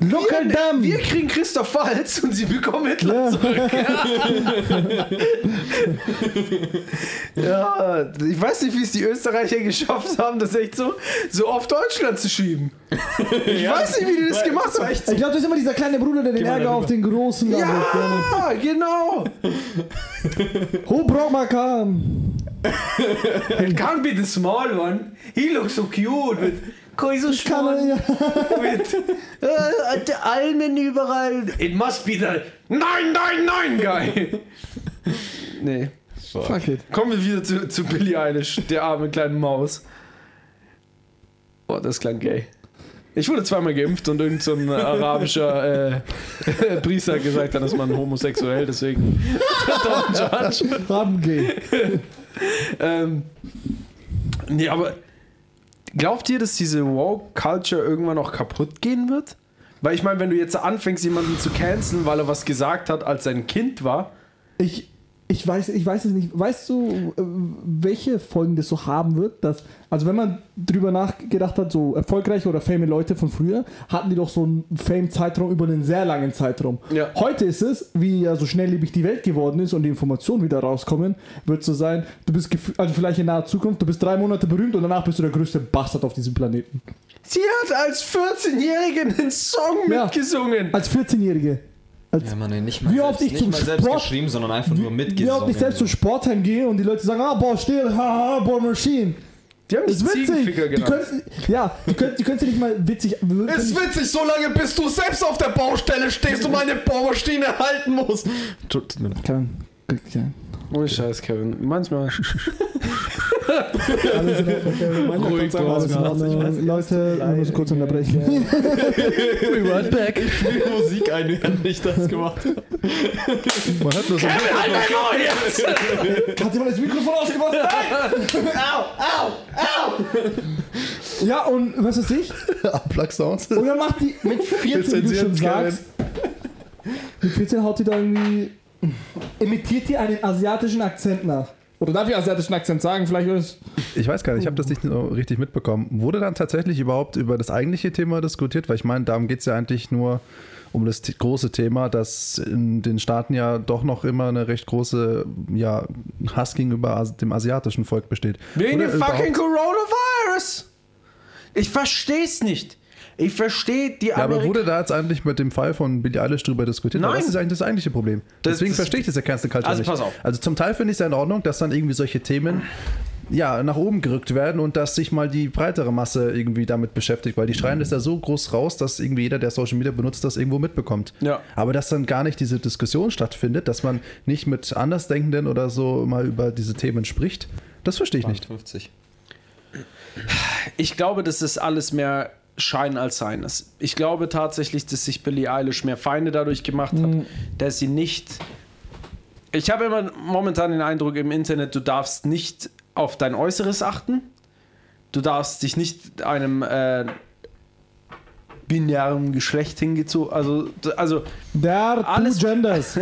Look at them. Wir kriegen Christoph Waltz und sie bekommen Hitler Ja. zurück. [laughs] Ja, ich weiß nicht, wie es die Österreicher geschafft haben, das echt so, so auf Deutschland zu schieben. Ich weiß nicht, wie die das gemacht haben. Ich glaube, das ist immer dieser kleine Bruder, der den Ärger auf den Großen ja. Ja, genau. Who brought my car? It can't be the small one. He looks so cute. With, So Kann ja. mit [laughs] äh, Almen überall. It must be the Nein, nein, nein, Guy. Nee. Fuck it. Kommen wir wieder zu, zu Billie Eilish, der arme kleine Maus. Boah, das klang gay. Ich wurde zweimal geimpft und irgend so ein arabischer äh, [laughs] Priester hat gesagt, dann ist man homosexuell, deswegen. Haben gehen. Ähm, nee, aber glaubt ihr, dass diese Woke-Culture irgendwann noch kaputt gehen wird? Weil ich meine, wenn du jetzt anfängst, jemanden zu canceln, weil er was gesagt hat, als sein Kind war, Ich, ich, weiß, ich weiß es nicht. Weißt du, äh, welche Folgen das so haben wird? Dass, also wenn man drüber nachgedacht hat, so erfolgreiche oder famous Leute von früher, hatten die doch so einen Fame-Zeitraum über einen sehr langen Zeitraum. Ja. Heute ist es, wie ja so schnelllebig die Welt geworden ist und die Informationen wieder rauskommen, wird so sein, du bist, also vielleicht in naher Zukunft, du bist drei Monate berühmt und danach bist du der größte Bastard auf diesem Planeten. sie hat als 14-Jährige einen Song Ja. mitgesungen. Als 14-Jährige. Als Ja, man, nicht mal Wie selbst, oft ich nicht zum mal selbst Sport- geschrieben, sondern einfach nur Wie mitgesungen. oft ich selbst zum Sportheim gehe und die Leute sagen, ah, boah, still, haha, boah, Machine. Die haben ist witzig. Die genannt. können, ja, die können, die können sie nicht mal witzig. nicht- witzig, so lange bis du selbst auf der Baustelle stehst und meine Bohrmaschine halten musst. Tut mir leid. Kann, ja. Ohne Scheiß, Kevin. Manchmal. [laughs] Alles in Ordnung, Kevin. Manchmal Ruhig, einfach alles in Ordnung. Leute, wir müssen kurz unterbrechen. [laughs] We were back. Musik ein, während ich das gemacht habe. Man hat nur so Hat jemand das Mikrofon ausgemacht? Nein! au, au, au! Ja, und was ist ich? Abplug-Sounds. Und dann macht die mit 14, wie du schon sagst, mit 14 haut die da irgendwie, imitiert die einen asiatischen Akzent nach. Oder darf ich asiatischen Akzent sagen? Vielleicht ist Ich weiß gar nicht, ich habe das nicht so richtig mitbekommen. Wurde dann tatsächlich überhaupt über das eigentliche Thema diskutiert? Weil ich meine, darum geht es ja eigentlich nur um das große Thema, dass in den Staaten ja doch noch immer eine recht große ja, Hass gegenüber As dem asiatischen Volk besteht. Wegen dem fucking Coronavirus. Ich versteh's nicht. Ich verstehe die Ja, aber Amerik- wurde da jetzt eigentlich mit dem Fall von Billie Eilish drüber diskutiert? Weil Nein. Das ist eigentlich das eigentliche Problem. Das- Deswegen das- verstehe ich diese Cancel Culture Also nicht. pass auf. Also zum Teil finde ich es ja in Ordnung, dass dann irgendwie solche Themen ja, nach oben gerückt werden und dass sich mal die breitere Masse irgendwie damit beschäftigt, weil die schreien das ja so groß raus, dass irgendwie jeder, der Social Media benutzt, das irgendwo mitbekommt. Ja. Aber dass dann gar nicht diese Diskussion stattfindet, dass man nicht mit Andersdenkenden oder so mal über diese Themen spricht, das verstehe ich nicht. 50. Ich glaube, das alles mehr Schein als Sein ist. Ich glaube tatsächlich, dass sich Billie Eilish mehr Feinde dadurch gemacht hat, dass sie nicht. Ich habe immer momentan den Eindruck im Internet, du darfst nicht auf dein Äußeres achten. Du darfst dich nicht einem äh, binären Geschlecht hingezogen. Also, also der Alles- Genders.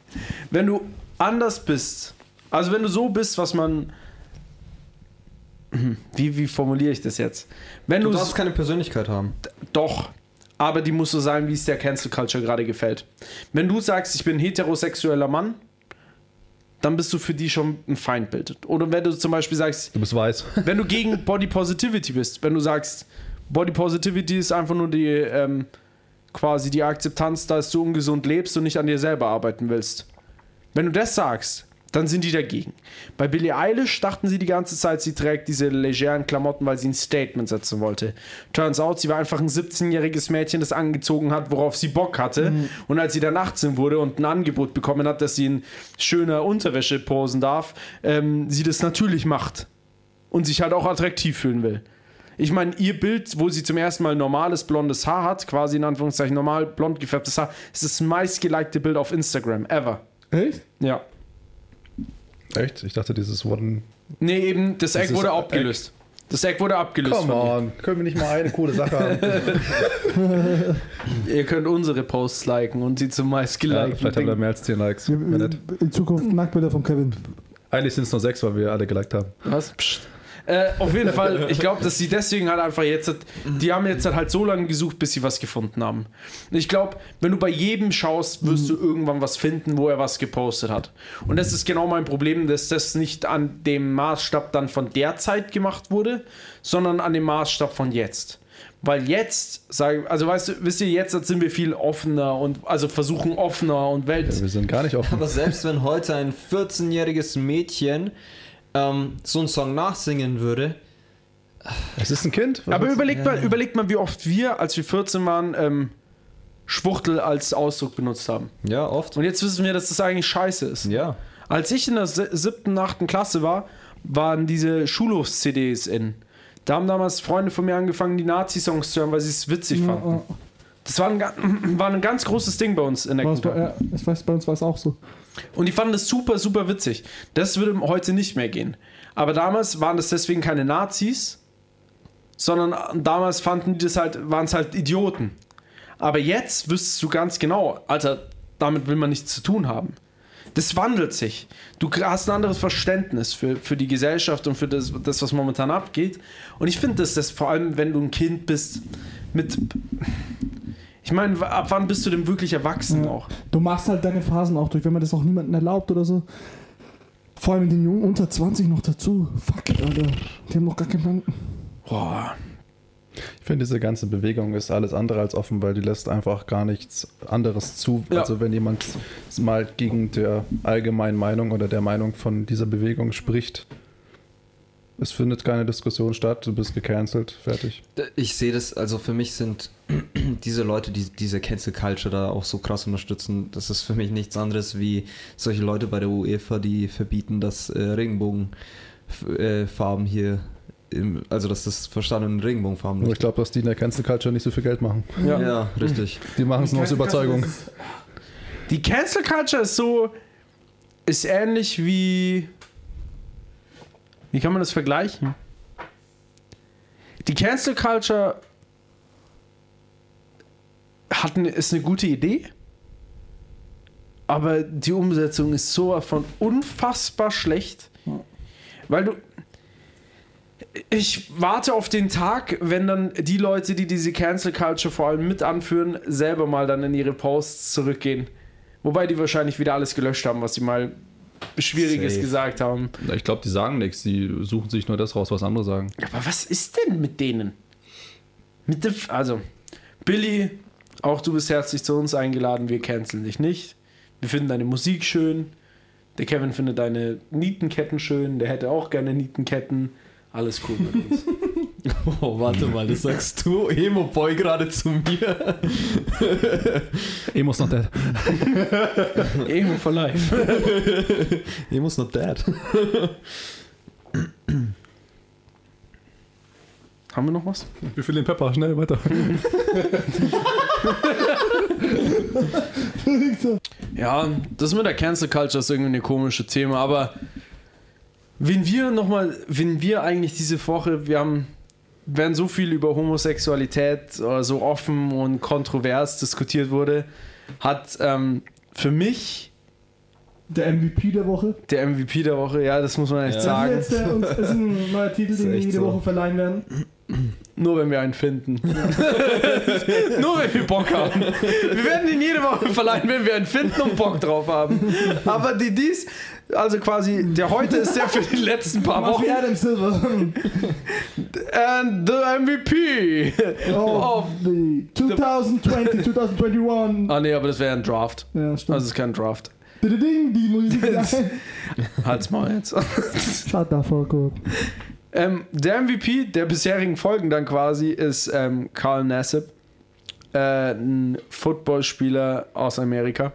[laughs] wenn du anders bist, also wenn du so bist, was man. Wie, wie formuliere ich das jetzt? Wenn Du darfst keine Persönlichkeit haben. doch, aber die muss so sein, wie es der Cancel Culture gerade gefällt. Wenn du sagst, ich bin ein heterosexueller Mann, dann bist du für die schon ein Feindbild. Oder wenn du zum Beispiel sagst, Du bist weiß. [laughs] wenn du gegen Body Positivity bist, wenn du sagst, Body Positivity ist einfach nur die ähm, quasi die Akzeptanz, dass du ungesund lebst und nicht an dir selber arbeiten willst. Wenn du das sagst, dann sind die dagegen. Bei Billie Eilish dachten sie die ganze Zeit, sie trägt diese legeren Klamotten, weil sie ein Statement setzen wollte. Turns out, sie war einfach ein 17-jähriges Mädchen, das angezogen hat, worauf sie Bock hatte. Und als sie dann 18 wurde und ein Angebot bekommen hat, dass sie in schöner Unterwäsche posen darf, ähm, sie das natürlich macht und sich halt auch attraktiv fühlen will. Ich meine, ihr Bild, wo sie zum ersten Mal normales blondes Haar hat, quasi in Anführungszeichen normal blond gefärbtes Haar, ist das meistgelikte Bild auf Instagram ever. Echt? Ja. Echt? Ich dachte, dieses One. Nee, eben, das Eck Dieses wurde abgelöst. Das Eck wurde abgelöst. Come von on, können wir nicht mal eine coole Sache haben? [laughs] Ihr könnt unsere Posts liken und sie zum ja, meistgelikten. vielleicht haben wir mehr als 10 Likes. Nett. In Zukunft Nacktbilder von Kevin. Eigentlich sind es nur 6, weil wir alle geliked haben. Was? Psst. Äh, auf jeden Fall, ich glaube, dass sie deswegen halt einfach jetzt, die haben jetzt halt so lange gesucht, bis sie was gefunden haben. Und ich glaube, wenn du bei jedem schaust, wirst du irgendwann was finden, wo er was gepostet hat. Und das ist genau mein Problem, dass das nicht an dem Maßstab dann von der Zeit gemacht wurde, sondern an dem Maßstab von jetzt. Weil jetzt, sag, also weißt du, wisst ihr, jetzt sind wir viel offener und also versuchen offener und Welt. Wir sind gar nicht [laughs] offen. Aber selbst wenn heute ein 14-jähriges Mädchen ähm, so einen Song nachsingen würde, Es ist ein Kind. Was Aber überlegt mal, überlegt mal, wie oft wir, als wir 14 waren, ähm, Schwuchtel als Ausdruck benutzt haben. ja, oft. Und jetzt wissen wir, dass das eigentlich scheiße ist. Ja. Als ich in der siebten, achten Klasse war, waren diese Schulhofs-CDs in. Da haben damals Freunde von mir angefangen, die Nazi-Songs zu hören, weil sie es witzig fanden. Das war ein, [clears throat] war ein ganz großes Ding bei uns in der Kindheit. ja, ich weiß, bei uns war es auch so. Und die fanden das super, super witzig. Das würde heute nicht mehr gehen. Aber damals waren das deswegen keine Nazis, sondern damals fanden die das halt, waren es halt Idioten. Aber jetzt wüsstest du ganz genau, Alter, damit will man nichts zu tun haben. Das wandelt sich. Du hast ein anderes Verständnis für, für die Gesellschaft und für das, das, was momentan abgeht. Und ich finde, dass das vor allem, wenn du ein Kind bist, mit. Ich meine, ab wann bist du denn wirklich erwachsen Ja. auch? Du machst halt deine Phasen auch durch, wenn man das auch niemandem erlaubt oder so. Vor allem den Jungen unter 20 noch dazu. Fuck it, Alter. Die haben noch gar keinen Plan. Boah. Ich finde, diese ganze Bewegung ist alles andere als offen, weil die lässt einfach gar nichts anderes zu. Ja. Also wenn jemand mal gegen der allgemeinen Meinung oder der Meinung von dieser Bewegung spricht, Es findet keine Diskussion statt, du bist gecancelt, fertig. Ich sehe das, also für mich sind [clears throat] diese Leute, die diese Cancel Culture da auch so krass unterstützen, das ist für mich nichts anderes wie solche Leute bei der UEFA, die verbieten, dass äh, Regenbogenfarben hier, im, also dass das verstanden in Regenbogenfarben Aber ich glaube, dass die in der Cancel Culture nicht so viel Geld machen. Ja. Ja, richtig. Die machen es nur aus Überzeugung. Die Cancel Culture ist so, ist ähnlich wie, wie kann man das vergleichen? Die Cancel Culture hat eine, ist eine gute Idee, aber die Umsetzung ist so von unfassbar schlecht, weil du ich warte auf den Tag, wenn dann die Leute, die diese Cancel Culture vor allem mit anführen, selber mal dann in ihre Posts zurückgehen. Wobei die wahrscheinlich wieder alles gelöscht haben, was sie mal Schwieriges Safe. gesagt haben. Ich glaube, die sagen nichts, die suchen sich nur das raus, was andere sagen. Aber was ist denn mit denen? Mit dem, also, Billy, auch du bist herzlich zu uns eingeladen, wir canceln dich nicht. Wir finden deine Musik schön. Der Kevin findet deine Nietenketten schön, der hätte auch gerne Nietenketten. Alles cool mit uns. [laughs] [laughs] Oh, warte mal, das sagst du, Emo-Boy, gerade zu mir. Emos not dead. [laughs] Emo for life. Emo's not dead. Haben wir noch was? Wir füllen den Pepper, schnell weiter. [laughs] Ja, das mit der Cancel Culture ist irgendwie ein komisches Thema, aber wenn wir nochmal, wenn wir eigentlich diese Woche, wir haben, wenn so viel über Homosexualität äh, so offen und kontrovers diskutiert wurde, hat ähm, für mich Der MVP der Woche. der MVP der Woche, ja, das muss man echt Ja. Das sagen, ist, jetzt der, uns, ist ein [laughs] neuer Titel, den wir jede so. Woche verleihen werden. nur wenn wir einen finden. [laughs] nur wenn wir Bock haben. Wir werden ihn jede Woche verleihen, wenn wir einen finden und Bock drauf haben. [laughs] Aber die dies, also quasi, der heute ist der für die letzten paar Wochen. Adam Silver. And the MVP Oh, of. the 2020, 2021. Ah, nee, aber das wäre ein Draft. Ja, stimmt. Das ist kein Draft. Ding, die Musik. [laughs] Halt's mal jetzt. [laughs] Shut the fuck up. ähm, der MVP der bisherigen Folgen dann quasi ist ähm, Carl Nassib, äh, ein Footballspieler aus Amerika.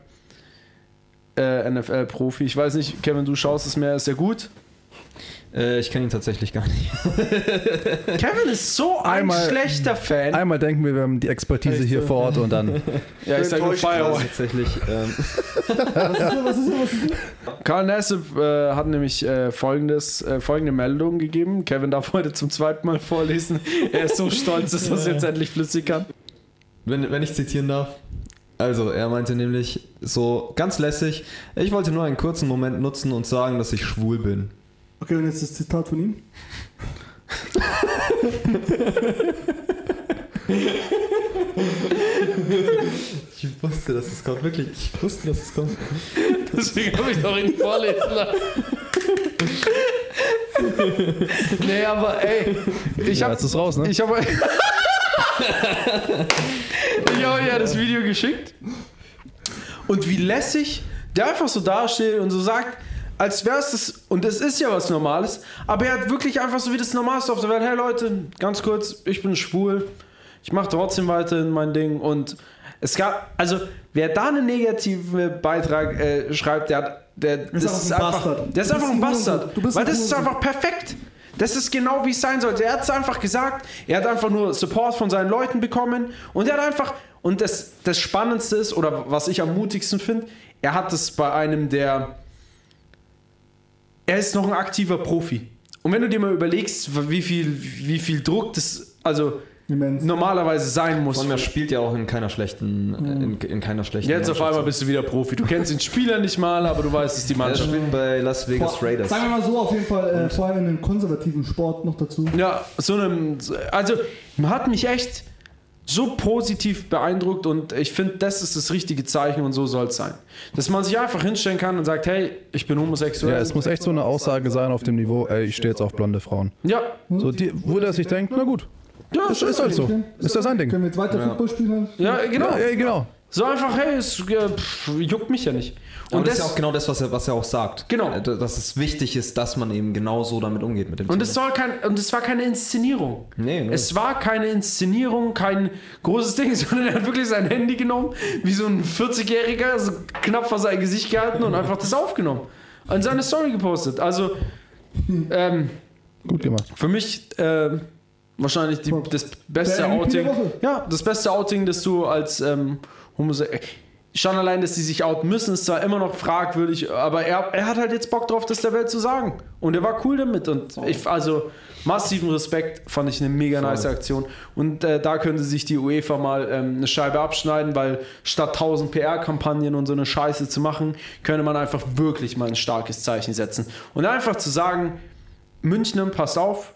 Äh, NFL-Profi. Ich weiß nicht, Kevin, du schaust es mehr, ist er gut? Äh, ich kenne ihn tatsächlich gar nicht. [laughs] Kevin ist so ein Einmal- schlechter Fan. Einmal denken wir, wir haben die Expertise Echt hier vor Ort und dann. [laughs] ja, ich sag nur Firewall. tatsächlich. Ähm, [laughs] Was ist so, was ist so? Karl Nassib äh, hat nämlich äh, folgendes, äh, folgende Meldung gegeben. Kevin darf heute zum zweiten Mal vorlesen. Er ist so stolz, dass er es jetzt endlich flüssig kann. wenn, wenn ich zitieren darf. Also, er meinte nämlich so ganz lässig, ich wollte nur einen kurzen Moment nutzen und sagen, dass ich schwul bin. Okay, und jetzt das Zitat von ihm. Ich wusste, dass es kommt, wirklich. Ich wusste, dass es kommt. Deswegen habe ich doch ihn vorlesen lassen. nee, aber ey, ich Ja, habe jetzt ist raus, ne? ich habe ich habe ja das Video geschickt und wie lässig der einfach so dasteht und so sagt, als wäre es das und es ist ja was Normales, aber er hat wirklich einfach so wie das Normalste auf der Welt. Hey Leute, ganz kurz, ich bin schwul, ich mache trotzdem weiterhin mein Ding und es gab, also wer da einen negativen Beitrag äh, schreibt, der hat, der Ist das ist einfach ein einfach, Bastard. der ist Du einfach bist ein Bastard, weil das ist einfach perfekt. Das ist genau wie es sein sollte. Er hat es einfach gesagt. Er hat einfach nur Support von seinen Leuten bekommen und er hat einfach und das das Spannendste ist oder was ich am mutigsten finde, er hat es bei einem der er ist noch ein aktiver Profi. Und wenn du dir mal überlegst, wie viel wie viel Druck das also Immens. normalerweise sein muss. Von mir spielt ja auch in keiner schlechten, in, in keiner schlechten Jetzt auf einmal bist du wieder Profi. Du kennst den Spieler nicht mal, aber du weißt, es ist die Er Mannschaft. spielt bei Las Vegas Vor- Raiders. Sagen wir mal so, auf jeden Fall, äh, vor allem in einem konservativen Sport noch dazu. Ja, so einem. Also, man hat mich echt so positiv beeindruckt und ich finde, das ist das richtige Zeichen und so soll es sein. Dass man sich einfach hinstellen kann und sagt: Hey, ich bin homosexuell. Ja, es muss echt so eine Aussage sein auf dem Niveau, ey, ich stehe jetzt auf blonde Frauen. Ja, So, die, wo der sich denkt, na gut, ja, ist, ist halt so. Ist ja sein Ding. Können wir jetzt weiter Ja. Football spielen? ja genau. Ja, genau. So einfach, hey, es äh, pff, juckt mich ja nicht. Und Und das ist das- ja auch genau das, was er, was er auch sagt. Genau. Äh, Dass es wichtig ist, dass man eben genau so damit umgeht mit dem Und Thema. es soll kein, und es war keine Inszenierung. Nee, nee. Es war keine Inszenierung, kein großes Ding, [laughs] sondern er hat wirklich sein Handy genommen, wie so ein 40-Jähriger, so knapp vor sein Gesicht gehalten und einfach das aufgenommen. Und seine Story gepostet. Also, ähm, Gut gemacht. für mich ähm, wahrscheinlich die, das beste Der Outing. Ja, das beste Outing, das du als ähm, homosexuell. Schon allein, dass sie sich outen müssen, ist zwar immer noch fragwürdig, aber er, er hat halt jetzt Bock drauf, das der Welt zu sagen. Und er war cool damit. Und ich, also massiven Respekt, fand ich eine mega nice Aktion. Und äh, da könnte sich die UEFA mal ähm, eine Scheibe abschneiden, weil statt 1000 PR-Kampagnen und so eine Scheiße zu machen, könnte man einfach wirklich mal ein starkes Zeichen setzen. Und einfach zu sagen, München, passt auf,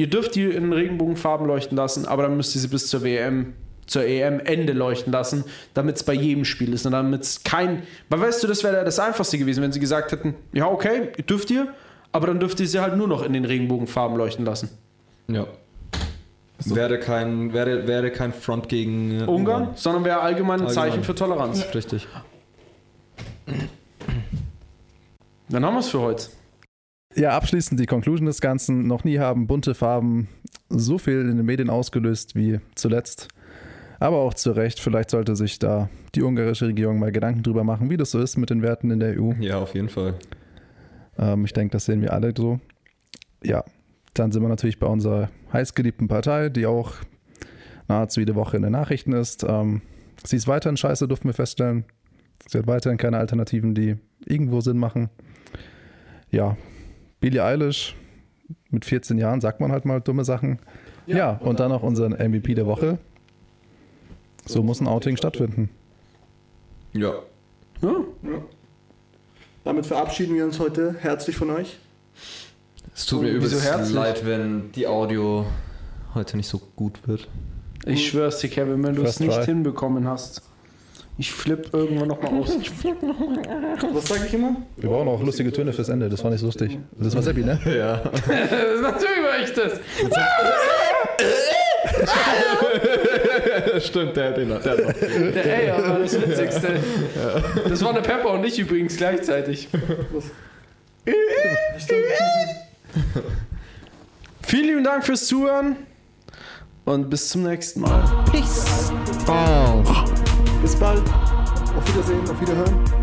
ihr dürft die in Regenbogenfarben leuchten lassen, aber dann müsst ihr sie bis zur WM, zur EM-Ende leuchten lassen, damit es bei jedem Spiel ist und damit es kein. Weil weißt du, das wäre das Einfachste gewesen, wenn sie gesagt hätten, ja, okay, dürft ihr, aber dann dürft ihr sie halt nur noch in den Regenbogenfarben leuchten lassen. ja. Wäre kein, wäre, wäre kein Front gegen äh, Ungarn, sondern wäre allgemein ein Allgemein. Zeichen für Toleranz. Richtig. Dann haben wir es für heute. Ja, abschließend die Conclusion des Ganzen. Noch nie haben bunte Farben so viel in den Medien ausgelöst wie zuletzt. Aber auch zu Recht, vielleicht sollte sich da die ungarische Regierung mal Gedanken drüber machen, wie das so ist mit den Werten in der EU. Ja, auf jeden Fall. Ähm, ich denke, das sehen wir alle so. Ja, dann sind wir natürlich bei unserer heißgeliebten Partei, die auch nahezu jede Woche in den Nachrichten ist. Ähm, sie ist weiterhin scheiße, durften wir feststellen. Sie hat weiterhin keine Alternativen, die irgendwo Sinn machen. Ja, Billie Eilish mit 14 Jahren sagt man halt mal dumme Sachen. Ja, und dann noch unseren MVP der Woche. So muss ein Outing stattfinden. Ja. Ja. Damit verabschieden wir uns heute herzlich von euch. Es tut mir übelst herzlich? leid, wenn die Audio heute nicht so gut wird. Ich schwör's dir, Kevin, wenn du es nicht try. hinbekommen hast. Ich flipp irgendwann nochmal aus. [laughs] Was sage ich immer? Wir brauchen auch lustige Töne fürs Ende, das war nicht so lustig. Das war Seppi, ne? Ja. [laughs] Natürlich war ich das. Stimmt, der hat den noch. Der hat noch. Der Ey war das Witzigste. Das war eine Pepper und ich übrigens gleichzeitig. Vielen lieben Dank fürs Zuhören und bis zum nächsten Mal. Bis bald. Auf Wiedersehen, auf Wiederhören.